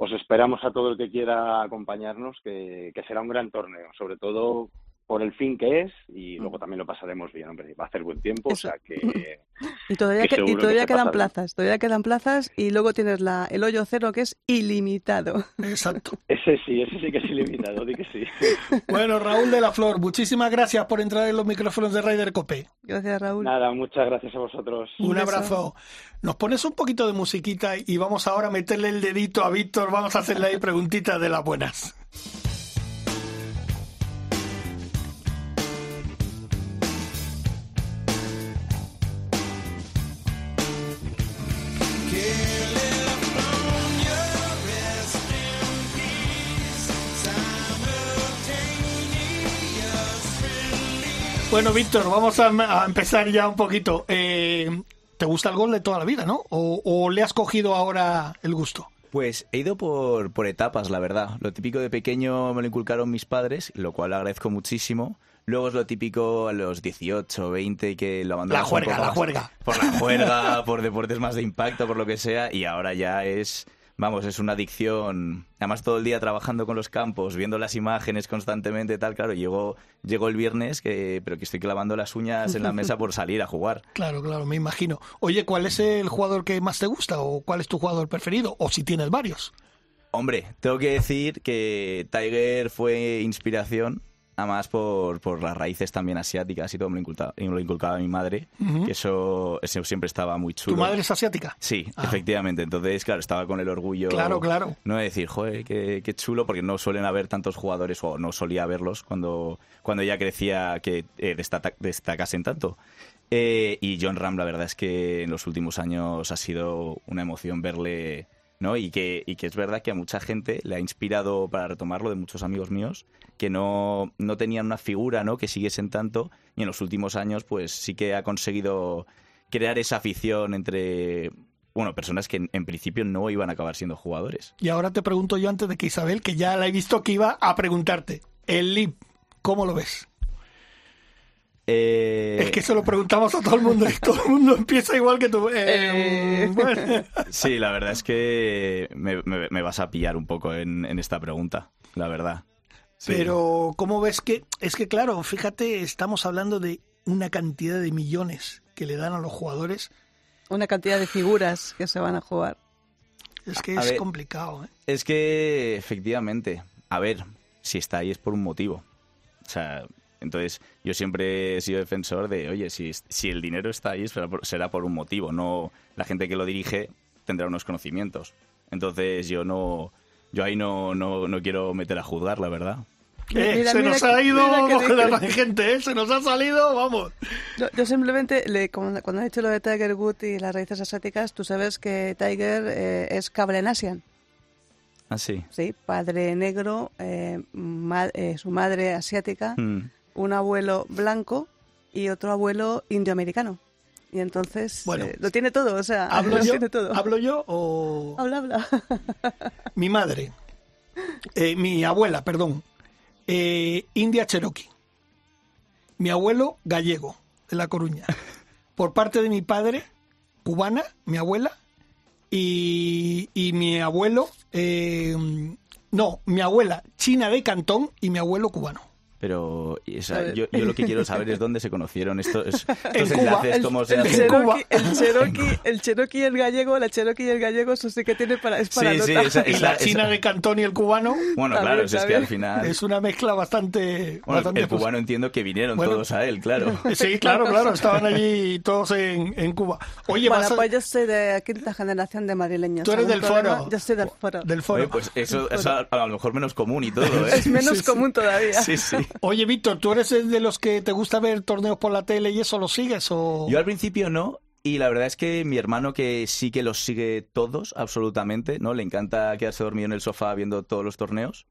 os esperamos a todo el que quiera acompañarnos, que, que será un gran torneo, sobre todo por el fin que es y luego mm. también lo pasaremos bien, hombre. Va a hacer buen tiempo, o sea que... *laughs* Y todavía, y todavía quedan plazas, todavía quedan plazas y luego tienes la, el hoyo cero que es ilimitado. Exacto. *laughs* Ese sí, ese sí que es ilimitado, di que sí. *laughs* Bueno, Raúl de la Flor, muchísimas gracias por entrar en los micrófonos de Raider Cope. Gracias, Raúl. Nada, muchas gracias a vosotros. Un, abrazo. Nos pones un poquito de musiquita y vamos ahora a meterle el dedito a Víctor, vamos a hacerle ahí preguntitas de las buenas. Bueno, Víctor, vamos a, empezar ya un poquito. Eh, ¿Te gusta el gol de toda la vida, no? ¿O, le has cogido ahora el gusto? Pues he ido por, por etapas, la verdad. Lo típico de pequeño me lo inculcaron mis padres, lo cual agradezco muchísimo. Luego es lo típico a los 18, 20 que lo abandonas. La juerga, la juerga. Por la juerga, *laughs* por deportes más de impacto, por lo que sea. Y ahora ya es vamos, es una adicción. Además, todo el día trabajando con los campos, viendo las imágenes constantemente, tal. Claro, llegó, llegó el viernes, que, pero que estoy clavando las uñas en la mesa por salir a jugar. *laughs* Claro, claro, me imagino. Oye, ¿cuál es el jugador que más te gusta o cuál es tu jugador preferido? O si tienes varios. Hombre, tengo que decir que Tiger fue inspiración además por, por las raíces también asiáticas y todo me lo inculcaba, mi madre, que eso, siempre estaba muy chulo. ¿Tu madre es asiática? Sí, ah. efectivamente. Entonces, claro, estaba con el orgullo. Claro, claro. No de decir, joder, qué, qué, chulo, porque no suelen haber tantos jugadores, o no solía verlos cuando, cuando ya crecía que eh, destacasen tanto. Eh, y John Ram, la verdad es que en los últimos años ha sido una emoción verle ¿no? Y que, y que es verdad que a mucha gente le ha inspirado para retomarlo de muchos amigos míos que no, no tenían una figura, ¿no? Que siguiesen tanto y en los últimos años pues sí que ha conseguido crear esa afición entre bueno, personas que en, principio no iban a acabar siendo jugadores. Y ahora te pregunto yo antes de que Isabel, que ya la he visto que iba a preguntarte, el LIB, ¿cómo lo ves? Eh, es que se lo preguntamos a todo el mundo y todo el mundo empieza igual que tú. Eh, eh. Sí, la verdad es que me, vas a pillar un poco en, esta pregunta, la verdad. Pero, ¿cómo ves que.? Es que, claro, fíjate, estamos hablando de una cantidad de millones que le dan a los jugadores. Una cantidad de figuras que se van a jugar. Es que es complicado, ¿eh? Es que, efectivamente, a ver, si está ahí es por un motivo. O sea, entonces, yo siempre he sido defensor de, oye, si, si el dinero está ahí será por, un motivo, no la gente que lo dirige tendrá unos conocimientos. Entonces, yo no yo ahí no, no, no quiero meter a juzgar, la verdad. Eh, se nos ha ido *laughs* la gente, ¿eh? se nos ha salido, vamos. Yo, simplemente, le, cuando, has dicho lo de Tiger Wood y las raíces asiáticas, tú sabes que Tiger eh, es Cabrenasian. Ah, sí. Sí, padre negro, eh, su madre asiática. Mm un abuelo blanco y otro abuelo indioamericano. Y entonces bueno, eh, lo tiene todo, o sea, ¿hablo *laughs* lo yo, tiene todo. ¿Hablo yo o...? Habla, habla. mi madre, eh, mi abuela, perdón, eh, India Cherokee. Mi abuelo, gallego, de La Coruña. Por parte de mi padre, cubana, mi abuela, y, y mi abuelo, no, mi abuela, china de Cantón y mi abuelo cubano. Pero y esa- yo, yo lo que quiero saber es dónde se conocieron estos, *laughs* estos En Cuba. enlaces, El, cómo se el En hacen. Cuba. Cherokee, el, *laughs* Cherokee, el Cherokee y el gallego, la Cherokee y el gallego, eso sí que tiene para, es para Sí, sí, nota. esa- Y esa- la esa- china de Cantón y el cubano Bueno, También, claro, es que al final... es una mezcla bastante... Bueno, bastante el cubano entiendo que vinieron Bueno. todos a él, claro. *laughs* Sí, claro, claro, estaban allí todos en, en Cuba. Oye, Bueno, vas a- pues yo soy de quinta generación de madrileños. Tú eres ¿Algún del foro. Yo soy del foro. del foro. Oye, pues eso es a, a lo mejor menos común y todo, ¿eh? Es menos común todavía. Sí, sí. Oye, Víctor, ¿tú eres de los que te gusta ver torneos por la tele y eso lo sigues o...? Yo al principio no, y la verdad es que mi hermano que sí que los sigue todos, absolutamente, ¿no? Le encanta quedarse dormido en el sofá viendo todos los torneos.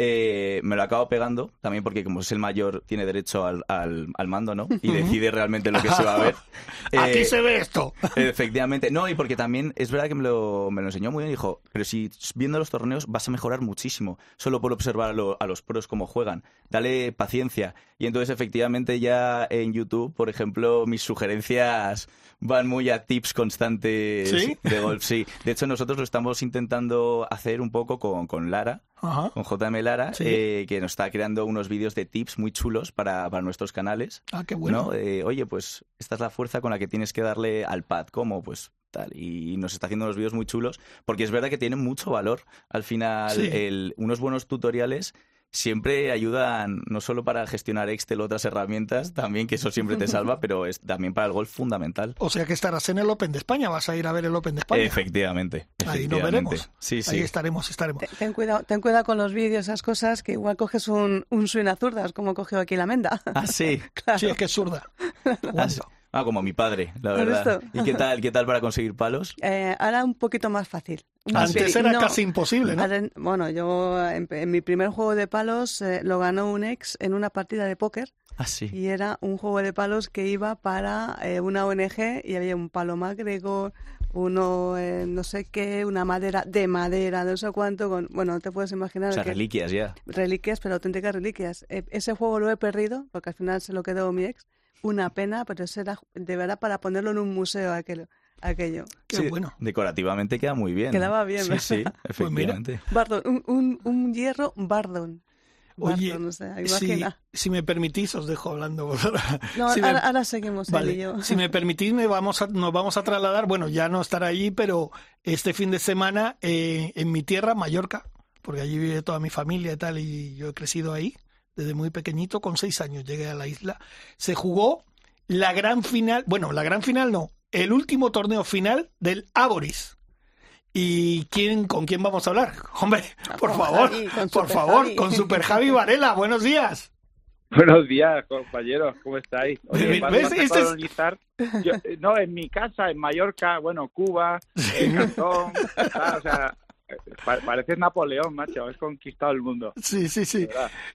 Eh, me lo acabo pegando, también porque como es el mayor, tiene derecho al, al, al mando, ¿no? Y decide realmente lo que se va a ver. *laughs* Aquí Eh, se ve esto. *laughs* Efectivamente. No, y porque también es verdad que me lo, me lo enseñó muy bien. Dijo, pero si viendo los torneos vas a mejorar muchísimo, solo por observar a, lo- a los pros cómo juegan. Dale paciencia. Y entonces, efectivamente, ya en YouTube, por ejemplo, mis sugerencias van muy a tips constantes ¿Sí? de golf. Sí. De hecho, nosotros lo estamos intentando hacer un poco con, con Lara, Ajá. con JM Lara, Sí. eh, que nos está creando unos vídeos de tips muy chulos para, para nuestros canales. Ah, qué bueno. ¿no? Eh, oye, pues esta es la fuerza con la que tienes que darle al pad, ¿cómo? Pues tal. Y nos está haciendo unos vídeos muy chulos, porque es verdad que tienen mucho valor. Al final, Sí. el- unos buenos tutoriales siempre ayudan no solo para gestionar Excel o otras herramientas, también que eso siempre te *laughs* salva, pero es también para el golf fundamental. O sea que estarás en el Open de España, vas a ir a ver el Open de España. Efectivamente. Ahí nos veremos. Sí, sí. Ahí estaremos, estaremos. Ten, ten cuidado, ten cuidado con los vídeos, esas cosas, que igual coges un, un swing a zurdas, como cogió aquí la menda. Ah, sí. *laughs* Claro. Sí, es que es zurda. *laughs* Ah, sí. Ah, como mi padre, la ¿Has verdad. ¿Y qué *laughs* tal, qué tal para conseguir palos? Eh, ahora un poquito más fácil. Un Antes pelín- era no, casi imposible, ¿no? ahora- bueno, yo en, en mi primer juego de palos eh, lo ganó un ex en una partida de póker Ah, sí. y era un juego de palos que iba para eh, una ONG y había un palo MacGregor, uno eh, no sé qué, una madera de madera, no sé cuánto, con, bueno, no te puedes imaginar O sea, que- reliquias ya. reliquias, pero auténticas reliquias. Eh, ese juego lo he perdido porque al final se lo quedó mi ex. Una pena, pero eso era de verdad para ponerlo en un museo aquello. aquello. Qué Sí, bueno. Decorativamente queda muy bien. Quedaba bien, Sí, ¿verdad? sí, *laughs* Pues efectivamente. Un, un, un hierro Bardon. Oye, Bardon, o sea, si, si me permitís, os dejo hablando. *laughs* No, Si me- ahora, seguimos él Vale, y yo. si me *laughs* permitís, me vamos a- nos vamos a trasladar, bueno, ya no estará allí, pero este fin de semana eh, en mi tierra, Mallorca, porque allí vive toda mi familia y tal, y yo he crecido ahí desde muy pequeñito, con seis años llegué a la isla. Se jugó la gran final, bueno, la gran final no, el último torneo final del Aboris. ¿Y quién, con quién vamos a hablar? *laughs* Hombre, por Con favor, Javi, por Super favor, Javi. con Super Javi Varela. Buenos días. *laughs* Buenos días, compañeros, ¿cómo estáis? ¿Ves? vamos a Este es- colonizar. Yo- eh, no, en mi casa, en Mallorca, bueno, Cuba, *laughs* en Cantón, o sea, pareces Napoleón, macho, has conquistado el mundo. Sí, sí, sí.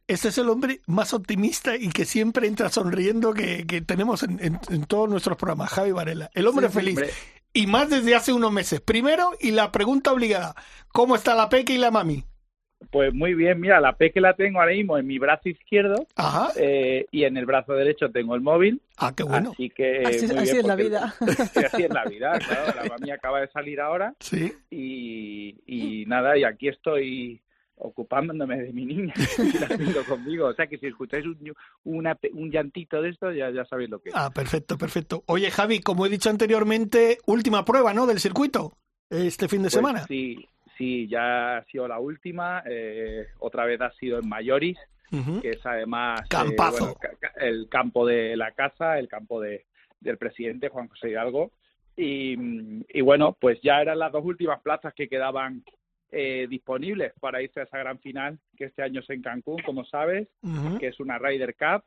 Este es el hombre más optimista y que siempre entra sonriendo que, que tenemos en, en- en todos nuestros programas, Javi Varela. El hombre sí, feliz. hombre. Y más desde hace unos meses. Primero, y la pregunta obligada, ¿cómo está la Peque y la Mami? Pues muy bien, mira, la P que la tengo ahora mismo en mi brazo izquierdo Ajá. eh, y en el brazo derecho tengo el móvil, Ah, qué bueno. así que Así- muy así bien, es la vida. *laughs* Sí, así es la *laughs* vida, claro, la mami acaba de salir ahora Sí. y, y nada, y aquí estoy ocupándome de mi niña *laughs* y la tengo conmigo. O sea que si escucháis un, una- un llantito de esto, ya, ya sabéis lo que es. Ah, perfecto, perfecto. Oye, Javi, como he dicho anteriormente, última prueba, ¿no? Del circuito, este fin de Pues semana. Sí, sí, ya ha sido la última. eh, otra vez ha sido en Mayoris, que es además eh, bueno, el campo de la casa, el campo de, del presidente Juan José Hidalgo. Y, y bueno, pues ya eran las dos últimas plazas que quedaban eh, disponibles para irse a esa gran final, que este año es en Cancún, como sabes, que es una Ryder Cup,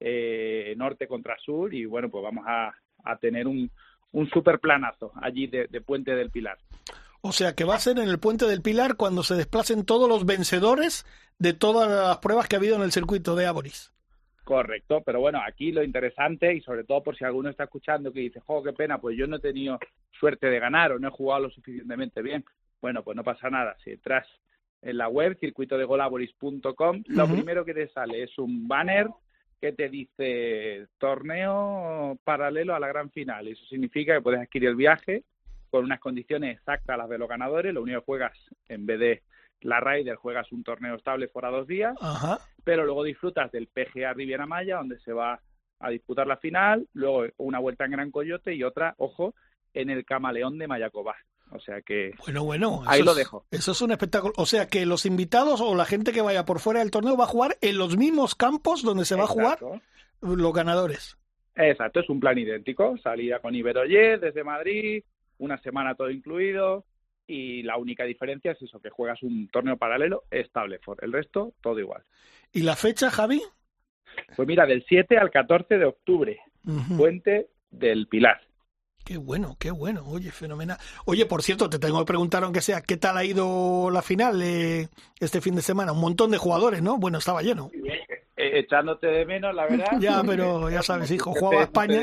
eh, norte contra sur, y bueno, pues vamos a, a tener un, un super planazo allí de, de Puente del Pilar. O sea que va a ser en el Puente del Pilar cuando se desplacen todos los vencedores de todas las pruebas que ha habido en el circuito de Aboris. Correcto, pero bueno, aquí lo interesante y sobre todo por si alguno está escuchando que dice, jo, qué pena, pues yo no he tenido suerte de ganar o no he jugado lo suficientemente bien. Bueno, pues no pasa nada. Si entras en la web, circuitodegolaboris.com, lo Ujú. primero que te sale es un banner que te dice torneo paralelo a la gran final. Eso significa que puedes adquirir el viaje con unas condiciones exactas a las de los ganadores. Lo único que juegas, en vez de la Ryder juegas un torneo estable fuera dos días, Ajá. pero luego disfrutas del PGA Riviera Maya, donde se va a disputar la final, luego una vuelta en Gran Coyote y otra, ojo, en el Camaleón de Mayacobá. O sea que Bueno, bueno. Ahí lo es- dejo. Eso es un espectáculo. O sea que los invitados o la gente que vaya por fuera del torneo va a jugar en los mismos campos donde se va a jugar los ganadores. Exacto, es un plan idéntico. Salida con Iberojet desde Madrid, una semana todo incluido. Y la única diferencia es eso, que juegas un torneo paralelo estable. For el resto, todo igual. ¿Y la fecha, Javi? Pues mira, del 7 al 14 de octubre, Ujú. Puente del Pilar. Qué bueno, qué bueno. Oye, fenomenal. Oye, por cierto, te tengo que preguntar, aunque sea, ¿qué tal ha ido la final eh, este fin de semana? Un montón de jugadores, ¿no? Bueno, estaba lleno. Eh, echándote de menos, la verdad. *laughs* Ya, pero ya sabes, hijo, *laughs* jugaba España.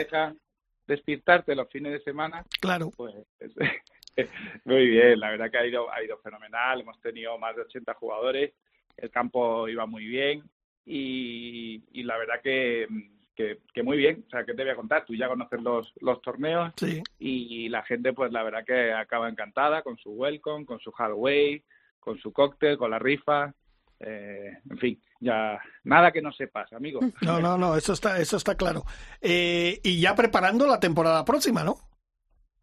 Despistarte los fines de semana. Claro. Pues *laughs* muy bien, la verdad que ha ido, ha ido fenomenal. Hemos tenido más de 80 jugadores, el campo iba muy bien y, y la verdad que, que, que muy bien. O sea, ¿qué te voy a contar? Tú ya conoces los, los torneos Sí. y la gente, pues la verdad que acaba encantada con su welcome, con su hallway, con su cóctel, con la rifa. Eh, en fin, ya nada que no sepas, amigo. *laughs* No, no, no, eso está, eso está claro. Eh, y ya preparando la temporada próxima, ¿no?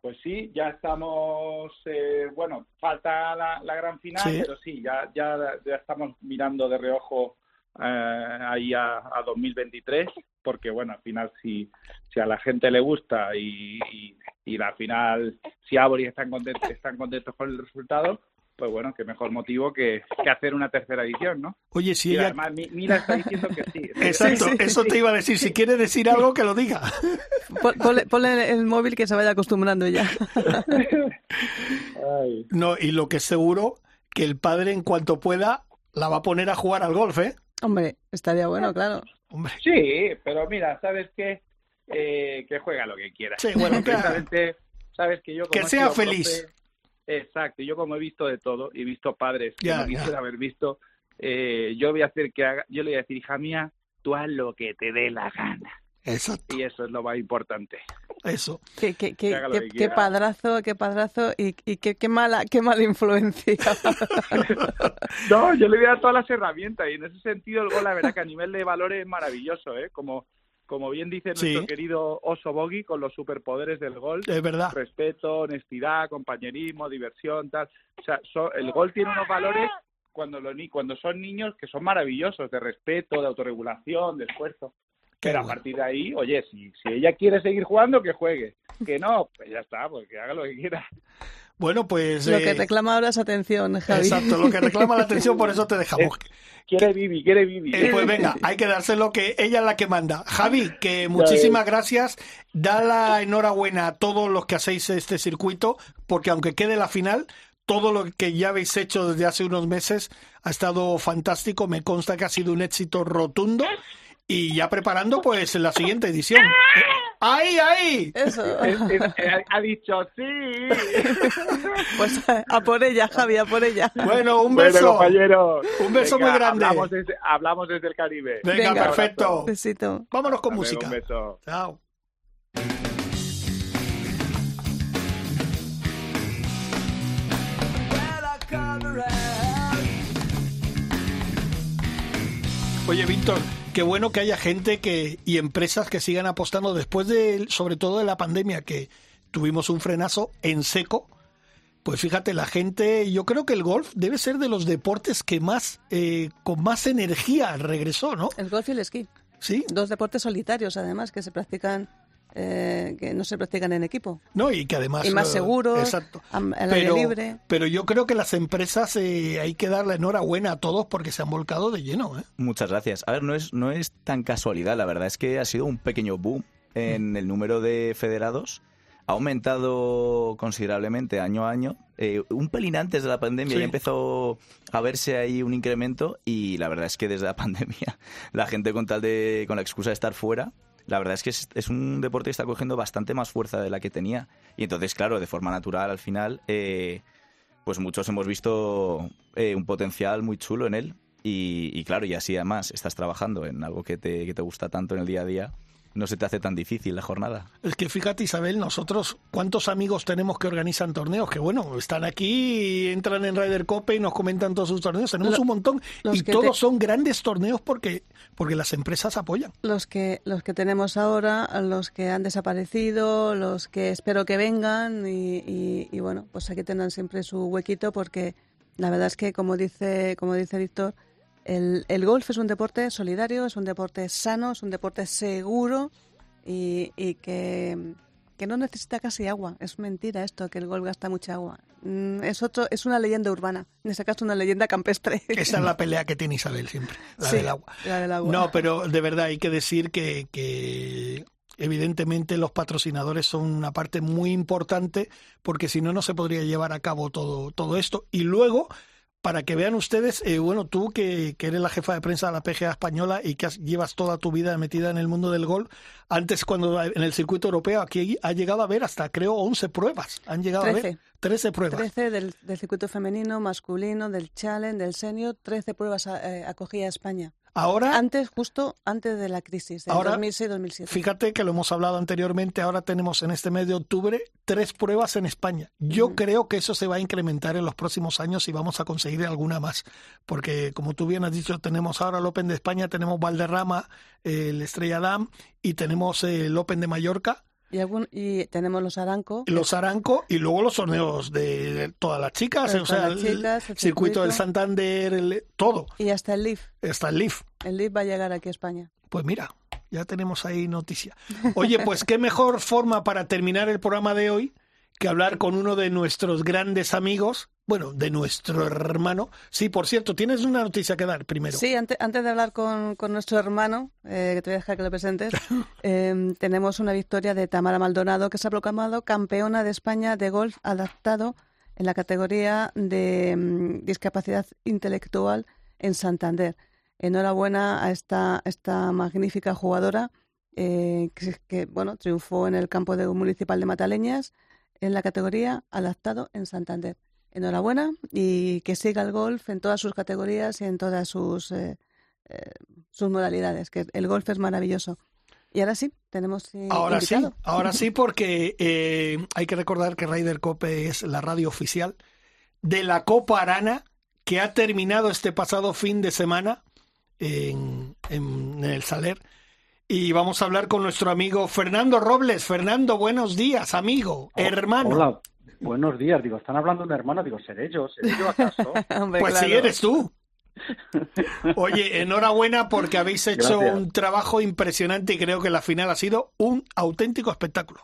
Pues sí, ya estamos, eh, bueno, falta la, la gran final, Sí. pero sí, ya, ya, ya estamos mirando de reojo eh, ahí a, a 2023, porque bueno, al final si, si a la gente le gusta y, y, y la final, si Abori están contentos, están contentos con el resultado, pues bueno, qué mejor motivo que, que hacer una tercera edición, ¿no? Oye, si y ella... además Mi- Mira está diciendo que sí. *laughs* Exacto, Sí, sí, eso sí. te iba a decir. Si quiere decir algo, que lo diga. *laughs* Pon- Ponle, ponle el móvil que se vaya acostumbrando ya. *laughs* Ay. No, y lo que es seguro, que el padre, en cuanto pueda, la va a poner a jugar al golf, ¿eh? Hombre, estaría bueno, claro. Hombre, Sí, pero mira, ¿sabes qué? Eh, que juega lo que quiera. Sí, bueno, claro. Sabes que yo como Que sea feliz. profe- exacto, yo como he visto de todo y he visto padres que Ya, no quisiera haber visto, eh, yo voy a hacer que haga, yo le voy a decir, hija mía, tú haz lo que te dé la gana. exacto, Y eso es lo más importante. eso. Qué, qué, Que qué, haga lo qué- que qué padrazo, qué padrazo y, y qué, qué mala, qué mala influencia. *laughs* No, yo le voy a dar todas las herramientas y en ese sentido gol, la verdad que a nivel de valores es maravilloso, ¿eh? Como, como bien dice nuestro querido Oso Bogi con los superpoderes del gol. Es verdad. respeto, honestidad, compañerismo, diversión, tal. O sea, so- el gol tiene unos valores cuando ni cuando son niños que son maravillosos de respeto, de autorregulación, de esfuerzo. Qué Pero a partir de ahí, oye, si, si ella quiere seguir jugando, que juegue. Que no, pues ya está, pues que haga lo que quiera. Bueno, pues... Lo eh, que reclama ahora es atención, Javi. Exacto, lo que reclama la atención, por eso te dejamos. *laughs* Quiere Vivi, quiere Vivi. Eh, pues venga, hay que dárselo que ella es la que manda. Javi, que muchísimas gracias. Da la enhorabuena a todos los que hacéis este circuito, porque aunque quede la final, todo lo que ya habéis hecho desde hace unos meses ha estado fantástico. Me consta que ha sido un éxito rotundo. Y ya preparando, pues, la siguiente edición. Eh, ¡Ahí, ahí! Eso. Es- es- ha- ha dicho sí. *laughs* Pues a, por ella, Javi, a por ella. Bueno, un Bueno, beso. compañeros. Un beso Venga, muy grande. Hablamos desde, hablamos desde el Caribe. Venga, Venga. perfecto. Besito. Vámonos con A ver, música. Un beso. Chao. Oye, Víctor, qué bueno que haya gente que y empresas que sigan apostando después de, sobre todo de la pandemia, que tuvimos un frenazo en seco. Pues fíjate, la gente, yo creo que el golf debe ser de los deportes que más, eh, con más energía regresó, ¿no? El golf y el esquí. Sí, Dos deportes solitarios, además, que se practican, eh, que no se practican en equipo. no, y que además... Y más eh, seguros, Exacto. al aire Pero, libre. pero yo creo que las empresas eh, hay que darle enhorabuena a todos porque se han volcado de lleno, ¿eh? Muchas gracias. A ver, no es, no es tan casualidad, la verdad es que ha sido un pequeño boom en el número de federados. Ha aumentado considerablemente año a año. Eh, un pelín antes de la pandemia Sí. ya empezó a verse ahí un incremento y la verdad es que desde la *laughs* pandemia la gente con tal de con la excusa de estar fuera, la verdad es que es, un deporte que está cogiendo bastante más fuerza de la que tenía. Y entonces, claro, de forma natural al final, eh, pues muchos hemos visto eh, un potencial muy chulo en él. Y, y claro, y así además estás trabajando en algo que te, que te gusta tanto en el día a día, no se te hace tan difícil la jornada. Es que fíjate, Isabel, nosotros, ¿cuántos amigos tenemos que organizan torneos? Que bueno, están aquí, entran en Ryder Cope y nos comentan todos sus torneos. Tenemos un montón y todos son grandes torneos porque, porque las empresas apoyan. Los que, los que tenemos ahora, los que han desaparecido, los que espero que vengan y, y bueno, pues aquí tengan siempre su huequito porque la verdad es que, como dice, como dice Víctor, el, el, golf es un deporte solidario, es un deporte sano, es un deporte seguro y, y que, que, no necesita casi agua. Es mentira esto, que el golf gasta mucha agua. Mm, es, otro, es una leyenda urbana, en ese caso una leyenda campestre. *laughs* Esa es la pelea que tiene Isabel siempre, la, del, agua. la del agua. No, pero de verdad hay que decir que, que evidentemente los patrocinadores son una parte muy importante porque si no no se podría llevar a cabo todo todo esto y luego para que vean ustedes, eh, bueno, tú que, que, eres la jefa de prensa de la PGA española y que llevas toda tu vida metida en el mundo del golf, antes cuando en el circuito europeo aquí ha llegado a ver hasta creo 11 pruebas, han llegado a ver 13 pruebas. 13 del, del circuito femenino, masculino, del challenge, del senior, 13 pruebas eh, acogía España. Ahora, antes, justo antes de la crisis, de 2006-2007. Fíjate que lo hemos hablado anteriormente, ahora tenemos en este mes de octubre tres pruebas en España. Yo creo que eso se va a incrementar en los próximos años y vamos a conseguir alguna más. Porque, como tú bien has dicho, tenemos ahora el Open de España, tenemos Valderrama, el Estrella Dam y tenemos el Open de Mallorca y, algún, y tenemos los Aranco. Los Aranco y luego los torneos de todas las chicas, o sea, el, circuito, circuito, del Santander, el, todo. Y hasta el Leaf. Hasta el Leaf. El Leaf va a llegar aquí a España. Pues mira, ya tenemos ahí noticia. Oye, pues qué mejor forma para terminar el programa de hoy que hablar con uno de nuestros grandes amigos, bueno, de nuestro hermano. Sí, por cierto, tienes una noticia que dar primero. Sí, antes, antes de hablar con, con nuestro hermano, eh, que te voy a dejar que lo presentes, *laughs* eh, tenemos una victoria de Tamara Maldonado, que se ha proclamado campeona de España de golf adaptado en la categoría de um, discapacidad intelectual en Santander. Enhorabuena a esta, esta magnífica jugadora eh, que, que, bueno, triunfó en el campo de municipal de Mataleñas en la categoría adaptado en Santander. Enhorabuena y que siga el golf en todas sus categorías y en todas sus, eh, eh, sus modalidades, que el golf es maravilloso. Y ahora sí, tenemos eh, ahora invitado. sí, ahora sí, *laughs* porque eh, hay que recordar que Ryder Cope es la radio oficial de la Copa Arana que ha terminado este pasado fin de semana en, en, en el Saler y vamos a hablar con nuestro amigo Fernando Robles. Fernando, buenos días, amigo, hermano. Hola, buenos días. Digo, están hablando de un hermano. Digo, ¿seré yo? ¿Seré yo acaso? *laughs* Hombre, pues claro. sí, eres tú. *laughs* Oye, enhorabuena porque habéis hecho Gracias. un trabajo impresionante y creo que la final ha sido un auténtico espectáculo.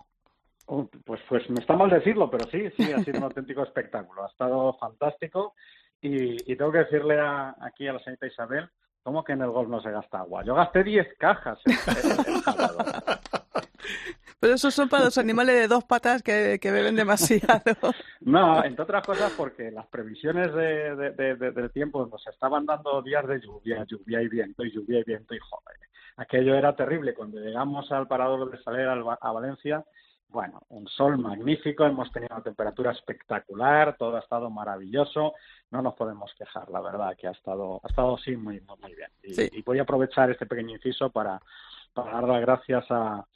Oh, pues, pues me está mal decirlo, pero sí, sí, ha sido un auténtico espectáculo. Ha estado fantástico y, y tengo que decirle a, aquí a la señorita Isabel ¿Cómo que en el golf no se gasta agua? Yo gasté 10 cajas en, en, en *laughs* Pero esos son para los animales de dos patas que, que beben demasiado. *laughs* No, entre otras cosas porque las previsiones de, de, de, del tiempo nos estaban dando días de lluvia, lluvia y viento, y lluvia y viento, y joder, aquello era terrible. Cuando llegamos al parador de Saler a Valencia, bueno, un sol magnífico, hemos tenido una temperatura espectacular, todo ha estado maravilloso, no nos podemos quejar, la verdad, que ha estado, ha estado sí muy, muy, muy bien. Y, sí. y, voy a aprovechar este pequeño inciso para, para dar las gracias a,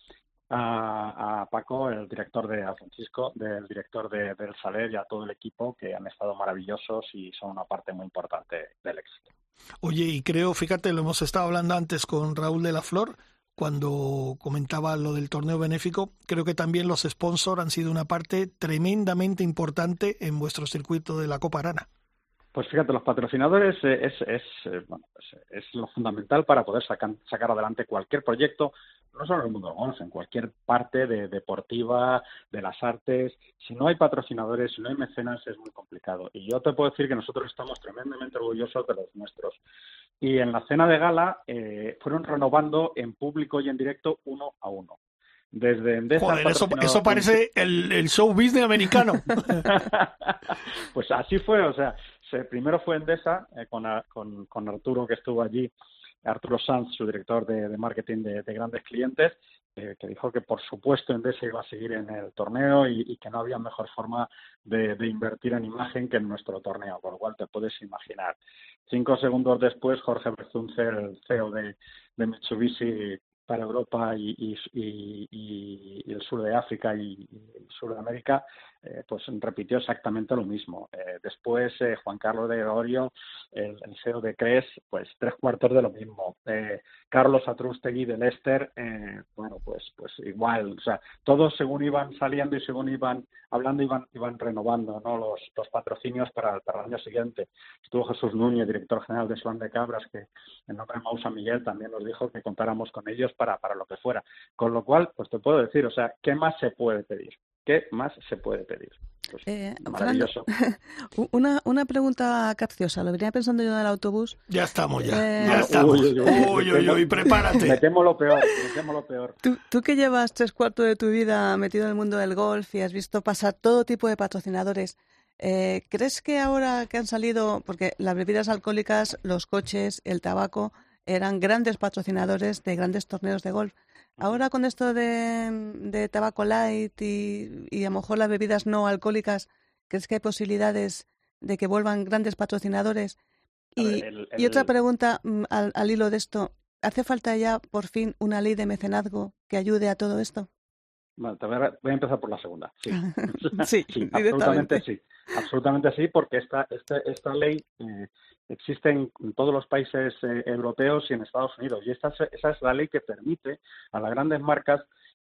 a, a, Paco, el director de a Francisco, del director de, del Saler y a todo el equipo que han estado maravillosos y son una parte muy importante del éxito. Oye, y creo, fíjate, lo hemos estado hablando antes con Raúl de la Flor, cuando comentaba lo del torneo benéfico, creo que también los sponsors han sido una parte tremendamente importante en vuestro circuito de la Copa Arana. Pues fíjate, los patrocinadores es, es, es, bueno, es, es lo fundamental para poder sacar, sacar adelante cualquier proyecto, no solo en el mundo del golf, en cualquier parte de deportiva, de las artes. Si no hay patrocinadores, si no hay mecenas, es muy complicado. Y yo te puedo decir que nosotros estamos tremendamente orgullosos de los nuestros. Y en la cena de gala eh, fueron renovando en público y en directo uno a uno. Desde Endesa. Joder, eso, eso parece el, el show business americano. *laughs* pues así fue, o sea, se, primero fue Endesa eh, con, con, con Arturo que estuvo allí Arturo Sanz, su director de, marketing de, de, grandes clientes, eh, que dijo que por supuesto Endesa iba a seguir en el torneo y, que no había mejor forma de, de, invertir en imagen que en nuestro torneo, con lo cual te puedes imaginar. Cinco segundos después, Jorge Berzunce, el CEO de Mitsubishi, para Europa y, el sur de África y, el sur de América, eh, pues repitió exactamente lo mismo. Eh, después eh, Juan Carlos de Gregorio, el, CEO de CRES, pues tres cuartos de lo mismo. Carlos Atrustegui de Lester, bueno, pues, pues igual. O sea, todos según iban saliendo y según iban hablando, iban, renovando ¿no? los, los patrocinios para, para el año siguiente. Estuvo Jesús Núñez, director general de Swan de Cabras, que en nombre de Mausa Miguel también nos dijo que contáramos con ellos para, para lo que fuera. Con lo cual, pues te puedo decir, o sea, ¿qué más se puede pedir? ¿Qué más se puede pedir? Pues, eh, maravilloso. *laughs* una, una pregunta capciosa, lo venía pensando yo en el autobús. Ya estamos, ya. Eh, ya estamos. Uy, uy, uy, prepárate. Me temo lo peor, me temo lo peor. Tú, tú que llevas tres cuartos de tu vida metido en el mundo del golf y has visto pasar todo tipo de patrocinadores, eh, ¿crees que ahora que han salido, porque las bebidas alcohólicas, los coches, el tabaco, eran grandes patrocinadores de grandes torneos de golf. Ahora con esto de, tabaco light y, y, a lo mejor las bebidas no alcohólicas, ¿crees que hay posibilidades de que vuelvan grandes patrocinadores? Y, y otra pregunta mm, al, al, hilo de esto, ¿hace falta ya por fin una ley de mecenazgo que ayude a todo esto? Bueno, voy, a, empezar por la segunda. Sí, *laughs* sí, sí absolutamente sí. Absolutamente sí, porque esta, esta, esta ley eh, existe en, todos los países eh, europeos y en Estados Unidos. Y esta, esa es la ley que permite a las grandes marcas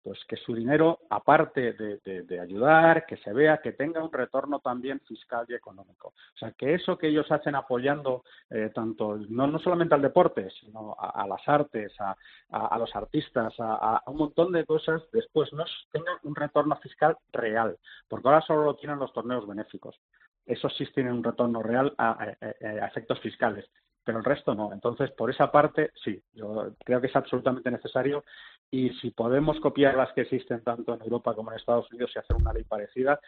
pues que su dinero, aparte de, ayudar, que se vea, que tenga un retorno también fiscal y económico. O sea, que eso que ellos hacen apoyando eh, tanto, no, no solamente al deporte, sino a, las artes, a, los artistas, a, un montón de cosas, después no tengan un retorno fiscal real, porque ahora solo lo tienen los torneos benéficos. Esos sí tienen un retorno real a efectos fiscales pero el resto no. Entonces, por esa parte, sí, yo creo que es absolutamente necesario y si podemos copiar las que existen tanto en Europa como en Estados Unidos y hacer una ley parecida,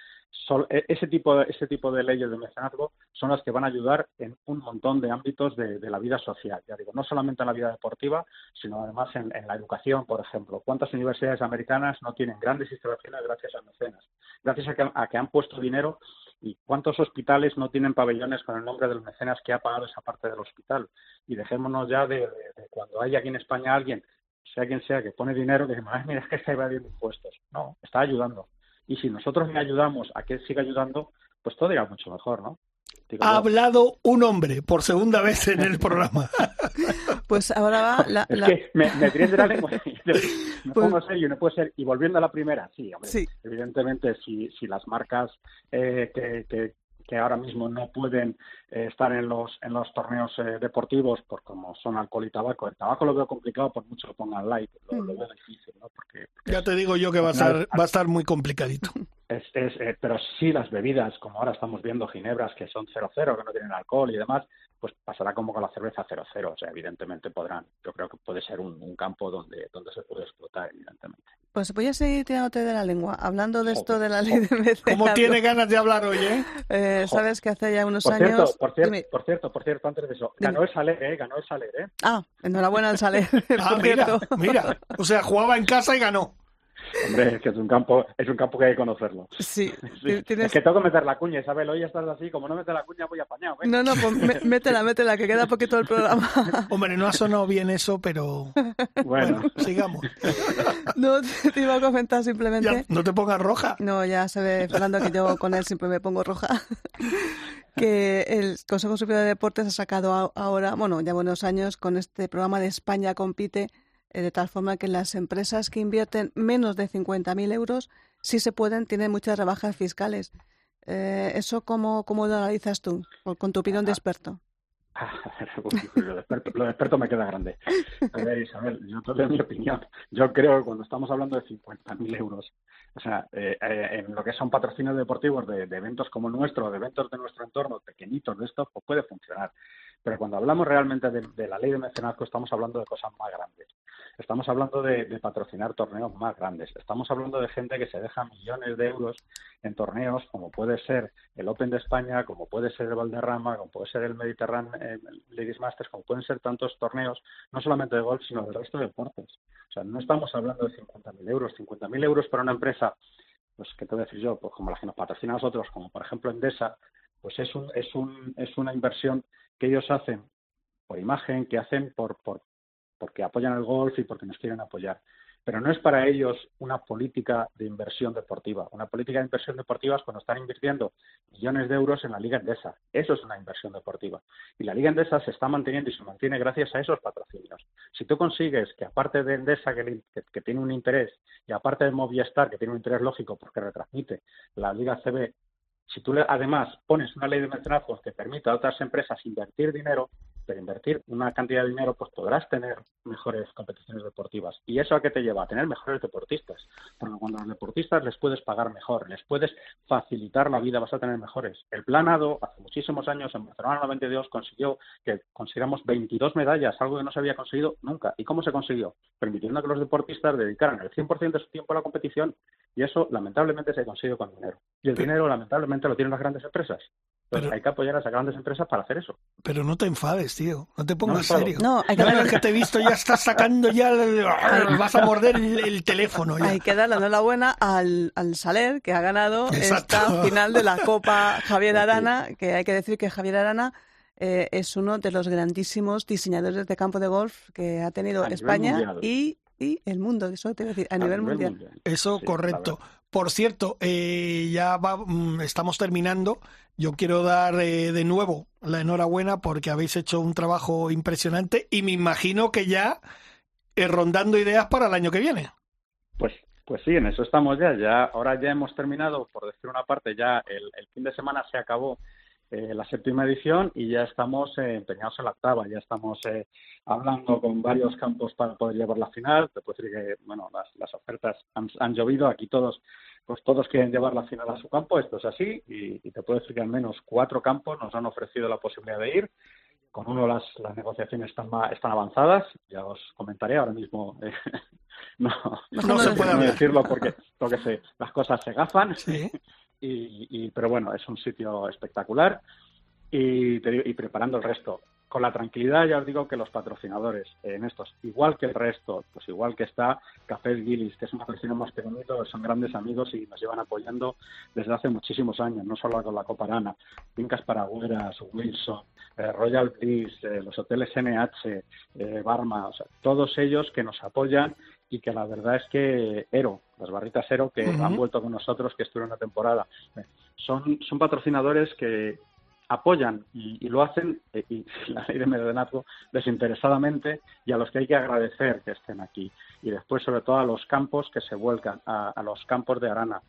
e, ese, tipo de, ese tipo de leyes de mecenazgo son las que van a ayudar en un montón de ámbitos de, la vida social. Ya digo, no solamente en la vida deportiva, sino además en, la educación, por ejemplo. ¿Cuántas universidades americanas no tienen grandes instalaciones gracias a mecenas? Gracias a que han puesto dinero ¿Y cuántos hospitales no tienen pabellones con el nombre del mecenas que ha pagado esa parte del hospital? Y dejémonos ya de, cuando hay aquí en España alguien, sea quien sea, que pone dinero, que dice, mira, es que está evadiendo impuestos. No, está ayudando. Y si nosotros le ayudamos a que siga ayudando, pues todo irá mucho mejor, ¿no? ha hablado un hombre por segunda vez en el programa. *laughs* Pues ahora va la... Es que me, me de la lengua. *laughs* *laughs* Me pues pongo serio, no puede ser. Y volviendo a la primera, sí, hombre, evidentemente si, si las marcas eh, que, que, que ahora mismo no pueden eh, estar en los en los torneos eh, deportivos por como son alcohol y tabaco. El tabaco lo veo complicado por mucho que pongan light, lo, lo, mm. veo difícil, ¿no? Porque, ya te digo yo que va a estar va a estar muy complicadito. *laughs* Es, es, eh, pero sí las bebidas, como ahora estamos viendo ginebras que son 0,0, que no tienen alcohol y demás, pues pasará como con la cerveza 0,0. O sea, evidentemente podrán, yo creo que puede ser un, campo donde, donde se puede explotar, evidentemente. Pues voy a seguir tirándote de la lengua, hablando de esto de la ley de mecenazgo. ¿Cómo tiene ganas de hablar hoy, eh? *laughs* eh sabes que hace ya unos por años... Cierto, por, cierto, por cierto, por cierto, antes de eso, ganó el Saler, ¿eh? Ganó el Saler, ¿eh? Ah, enhorabuena al Saler. *laughs* ah, mira, mira, o sea, jugaba en casa y ganó. Hombre, es que es un campo, es un campo que hay que conocerlo. Sí. *laughs* Es que tengo que meter la cuña, Isabel. Hoy estás así, como no metes la cuña, voy apañado. ¿eh? No, no, pues *laughs* métela, métela, que queda poquito el programa. *laughs* Hombre, no ha sonado bien eso, pero. Bueno, sigamos. No, te iba a comentar simplemente. no te pongas roja. No, ya se ve, Fernando, que yo con él siempre me pongo roja. que el Consejo Superior de Deportes ha sacado ahora, bueno, ya buenos años, con este programa de España Compite de tal forma que las empresas que invierten menos de 50.000 euros, sí se pueden, tienen muchas rebajas fiscales. Eh, ¿Eso cómo, cómo lo analizas tú, con tu opinión *laughs* de experto? lo, de experto, me queda grande. A ver, Isabel, yo te doy mi opinión. Yo creo que cuando estamos hablando de 50.000 euros, o sea, eh, en lo que son patrocinios deportivos de, eventos como el nuestro, de eventos de nuestro entorno, pequeñitos de estos, pues puede funcionar. Pero cuando hablamos realmente de, la ley de mecenazgo, estamos hablando de cosas más grandes. Estamos hablando de, patrocinar torneos más grandes. Estamos hablando de gente que se deja millones de euros en torneos como puede ser el Open de España, como puede ser el Valderrama, como puede ser el Mediterráneo eh, Ladies Masters, como pueden ser tantos torneos, no solamente de golf, sino del resto de deportes. O sea, no estamos hablando de 50.000 euros. 50.000 euros para una empresa, pues, ¿qué te voy decir yo? Pues como la que nos patrocina a nosotros, como por ejemplo Endesa, pues es, un, es, un, es una inversión que ellos hacen por imagen, que hacen por, por, porque apoyan el golf y porque nos quieren apoyar pero no es para ellos una política de inversión deportiva. Una política de inversión deportiva es cuando están invirtiendo millones de euros en la Liga Endesa. Eso es una inversión deportiva. Y la Liga Endesa se está manteniendo y se mantiene gracias a esos patrocinios. Si tú consigues que aparte de Endesa, que, tiene un interés, y aparte de Movistar, que tiene un interés lógico porque retransmite la Liga CB, si tú además pones una ley de mecenazgos que permita a otras empresas invertir dinero, pero invertir una cantidad de dinero, pues podrás tener mejores competiciones deportivas. ¿Y eso a qué te lleva? A tener mejores deportistas. Porque cuando a los deportistas les puedes pagar mejor, les puedes facilitar la vida, vas a tener mejores. El planado, hace muchísimos años, en Barcelona 92, consiguió que consiguiéramos 22 medallas, algo que no se había conseguido nunca. ¿Y cómo se consiguió? Permitiendo que los deportistas dedicaran el 100% de su tiempo a la competición y eso, lamentablemente, se consigue con dinero. Y el dinero, lamentablemente, lo tienen las grandes empresas. Entonces hay que apoyar a esas grandes empresas para hacer eso. Pero no te enfades, tío. No te pongas serio. No, hay que, que te he visto ya estás sacando ya... vas a morder el, teléfono. Hay que darle la enhorabuena al, al Saler, que ha ganado esta final de la Copa Javier Arana, que hay que decir que Javier Arana eh, es uno de los grandísimos diseñadores de campo de golf que ha tenido España y y el mundo, eso te voy a decir, a, nivel, mundial. Eso, correcto. Por cierto, eh, ya va, mm, estamos terminando. Yo quiero dar eh, de nuevo la enhorabuena porque habéis hecho un trabajo impresionante y me imagino que ya eh, rondando ideas para el año que viene. Pues, pues sí, en eso estamos ya. Ya ahora ya hemos terminado, por decir una parte, ya el, el fin de semana se acabó eh, la séptima edición y ya estamos eh, empeñados en la octava, ya estamos eh, hablando con varios campos para poder llevar la final. Te puedo decir que bueno, las, las ofertas han, llovido, aquí todos pues todos quieren llevar la final a su campo, esto es así, y, te puedo decir que al menos cuatro campos nos han ofrecido la posibilidad de ir. Con uno las, las negociaciones están, están avanzadas, ya os comentaré ahora mismo. *laughs* no, no, se puede decirlo porque, porque se, las cosas se gafan. ¿Sí? Y, pero bueno, es un sitio espectacular y, y preparando el resto. Con la tranquilidad, ya os digo que los patrocinadores en estos, igual que el resto, pues igual que está Café Gillis, que es un patrocinio más pequeñito, son grandes amigos y nos llevan apoyando desde hace muchísimos años, no solo con la Copa Arana, Fincas Paragüeras, Wilson, eh, Royal Bliss, eh, los hoteles NH, eh, Barma, o sea, todos ellos que nos apoyan y que la verdad es que Ero, las barritas Ero que han vuelto con nosotros, que estuvieron una temporada, son, son patrocinadores que apoyan y, lo hacen, eh, y *laughs* la ley de mecenazgo, desinteresadamente y a los que hay que agradecer que estén aquí. Y después, sobre todo, a los campos que se vuelcan, a los campos de Arana,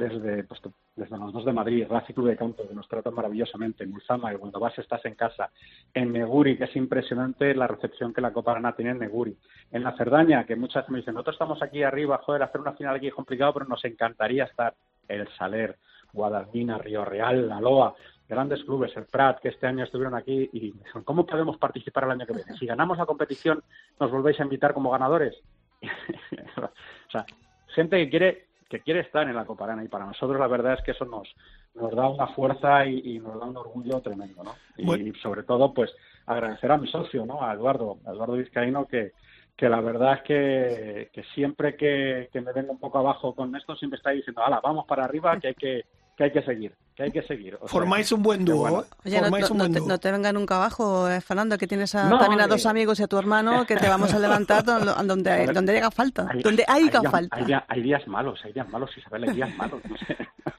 desde, pues, desde los dos de Madrid, Racing Club de Campo, que nos tratan maravillosamente, en Mulzama, y cuando vas estás en casa, en Neguri, que es impresionante la recepción que la Copa Arana tiene en Neguri, en la Cerdaña, que muchas veces me dicen, nosotros estamos aquí arriba, joder, hacer una final aquí es complicado, pero nos encantaría estar el Saler, Guadalmina, Río Real, La Loa, grandes clubes, el Prat, que este año estuvieron aquí, y me dijeron, ¿cómo podemos participar el año que viene? Si ganamos la competición, ¿nos volvéis a invitar como ganadores? *laughs* o sea, gente que quiere que quiere estar en la Coparana y para nosotros la verdad es que eso nos, nos da una fuerza y, nos da un orgullo tremendo, ¿no? Y, sobre todo, pues agradecer a mi socio, ¿no? A Eduardo, a Eduardo Vizcaíno, que, que la verdad es que, que siempre que, que, me vengo un poco abajo con esto, siempre está diciendo, hala, vamos para arriba, que hay que, que hay que seguir, que hay que seguir. Formáis un buen dúo. Oye, no, te, venga nunca abajo, eh, Fernando, que tienes también a dos amigos y a tu hermano que te vamos a *laughs* levantar donde, donde, haga falta, hay, donde haya falta. Hay, días malos, hay días malos, Isabel, hay días malos.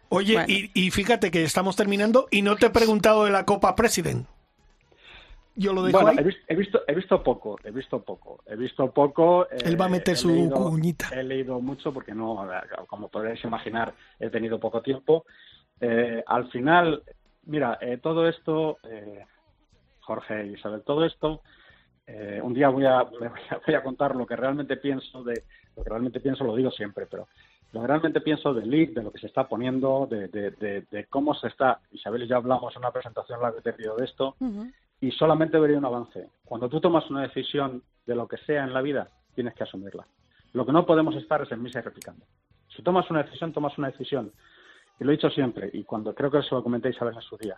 Oye, y, y fíjate que estamos terminando y no te he preguntado de la Copa President. Yo lo dejo bueno, He, visto, he visto poco, he visto poco, he visto poco. Él va a meter su cuñita. He leído mucho porque no, como podréis imaginar, he tenido poco tiempo. Eh, al final, mira, eh, todo esto, eh, Jorge y Isabel, todo esto, un día voy a, voy a, contar lo que realmente pienso de, lo que realmente pienso lo digo siempre, pero lo que realmente pienso del lead, de lo que se está poniendo, de, de, cómo se está, Isabel y yo hablamos en una presentación larga que te de esto, y solamente vería un avance. Cuando tú tomas una decisión de lo que sea en la vida, tienes que asumirla. Lo que no podemos estar es en misa y replicando. Si tomas una decisión, tomas una decisión. Y lo he dicho siempre, y cuando creo que se lo comentéis a ver en su día.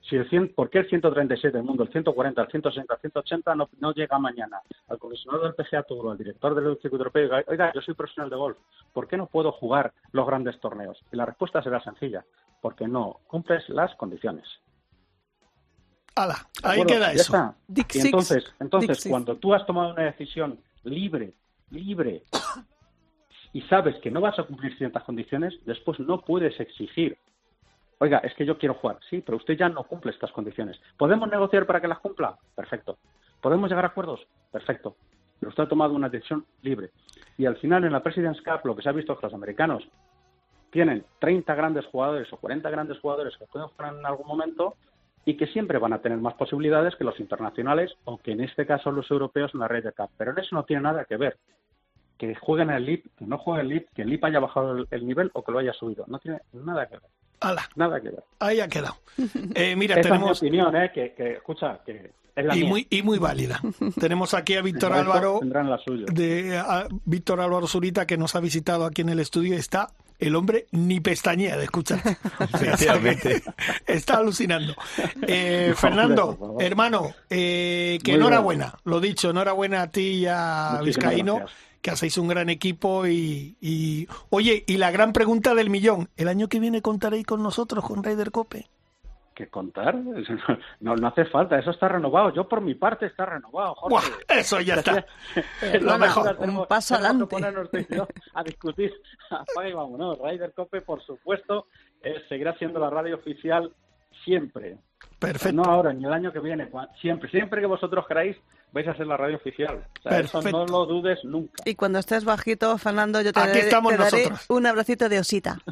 Si el 100, ¿Por qué el 137 del mundo, el 140, el 160, el 180 no, no llega mañana al comisionado del PGA Tour, al director del circuito europeo, oiga, yo soy profesional de golf, ¿por qué no puedo jugar los grandes torneos? Y la respuesta será sencilla, porque no cumples las condiciones. Ala, ¿De ahí acuerdo? queda Ya eso. está. Dick Y Six. entonces, entonces Six. cuando tú has tomado una decisión libre, libre, y sabes que no vas a cumplir ciertas condiciones, después no puedes exigir. Oiga, es que yo quiero jugar. Sí, pero usted ya no cumple estas condiciones. ¿Podemos negociar para que las cumpla? Perfecto. ¿Podemos llegar a acuerdos? Perfecto. Pero usted ha tomado una decisión libre. Y al final, en la President's Cup, lo que se ha visto es que los americanos tienen 30 grandes jugadores o 40 grandes jugadores que pueden jugar en algún momento y que siempre van a tener más posibilidades que los internacionales o que en este caso los europeos en la Ryder Cup. Pero en eso no tiene nada que ver. Que jueguen el LIP, que no jueguen el LIP, que el LIP haya bajado el, el nivel o que lo haya subido. No tiene nada que ver. Ala, Nada que ver. ahí ha quedado. *laughs* Eh, mira, Esa tenemos... es mi opinión, ¿eh? Que, que, escucha, que es la y mía. muy, y muy válida. *laughs* Tenemos aquí a Víctor Álvaro, Tendrán la suya. de a Víctor Álvaro Zurita, que nos ha visitado aquí en el estudio. Está el hombre ni pestañea de escuchar. *laughs* Efectivamente. Está alucinando. Eh, No, Fernando, hombre, hermano, eh, que Muy bien. enhorabuena. Lo dicho, enhorabuena a ti y a Muchísimas Vizcaíno, gracias. que hacéis un gran equipo. Y, y- Oye, y la gran pregunta del millón. ¿El año que viene contaréis con nosotros, con Raider Cope? ¿Qué contar? *laughs* No, no hace falta, eso está renovado. Yo por mi parte está renovado, Jorge. ¡Buah! Eso ya está. *laughs* Es Lo mejor. Un paso adelante. ponernos a discutir. *laughs* Apaga y vámonos. Ryder Cope, por supuesto, eh, seguirá siendo la radio oficial siempre. Perfecto. No ahora, ni el año que viene. Siempre. Siempre que vosotros queráis, vais a ser la radio oficial. O sea, eso Perfecto. no lo dudes nunca. Y cuando estés bajito, Fernando, yo te, Aquí daré, estamos te daré un abracito de osita. *laughs*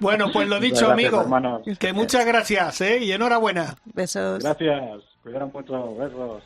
Bueno, pues lo dicho, gracias, amigo. hermanos. Que muchas gracias, ¿eh? Y enhorabuena. Besos. Gracias. Cuidaron mucho. Besos.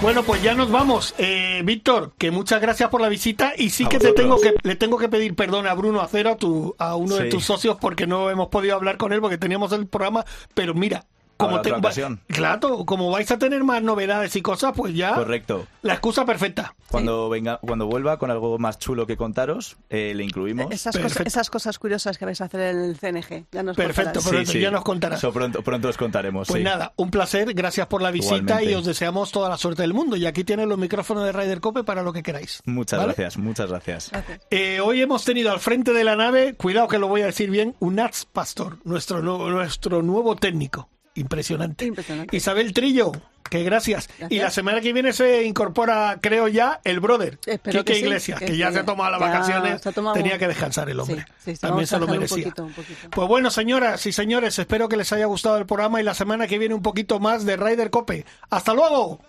Bueno, pues ya nos vamos. Eh, Víctor, que muchas gracias por la visita y sí A que te tengo que le tengo que pedir perdón a Bruno Acero, a, tu, a uno de tus socios, porque no hemos podido hablar con él porque teníamos el programa. Pero mira, como te- ocasión. claro, como vais a tener más novedades y cosas, pues ya Correcto. la excusa perfecta. Cuando venga, cuando vuelva con algo más chulo que contaros, eh, le incluimos. Esas cosas, esas cosas curiosas que vais a hacer en el CNG. Ya nos Perfecto, contarás. pero- ya nos contarás. Eso pronto, pronto os contaremos. Pues sí. nada, un placer, gracias por la visita Igualmente. y os deseamos toda la suerte del mundo. Y aquí tienen los micrófonos de Ryder Cope para lo que queráis. Muchas ¿vale? gracias, muchas gracias. Gracias. Eh, hoy hemos tenido al frente de la nave, cuidado que lo voy a decir bien, un Nats Pastor, nuestro nuevo, nuestro nuevo técnico. Impresionante. Impresionante. Isabel Trillo, que gracias. Gracias. Y la semana que viene se incorpora, creo ya, el brother, Espero Quique que sí, Iglesias, que, que ya se ha tomado las vacaciones, tomado tenía un- que descansar el hombre. Sí, sí, sí, También se lo un merecía. poquito, un poquito. Pues bueno, señoras y señores, espero que les haya gustado el programa y la semana que viene un poquito más de Ryder Cope. ¡Hasta luego!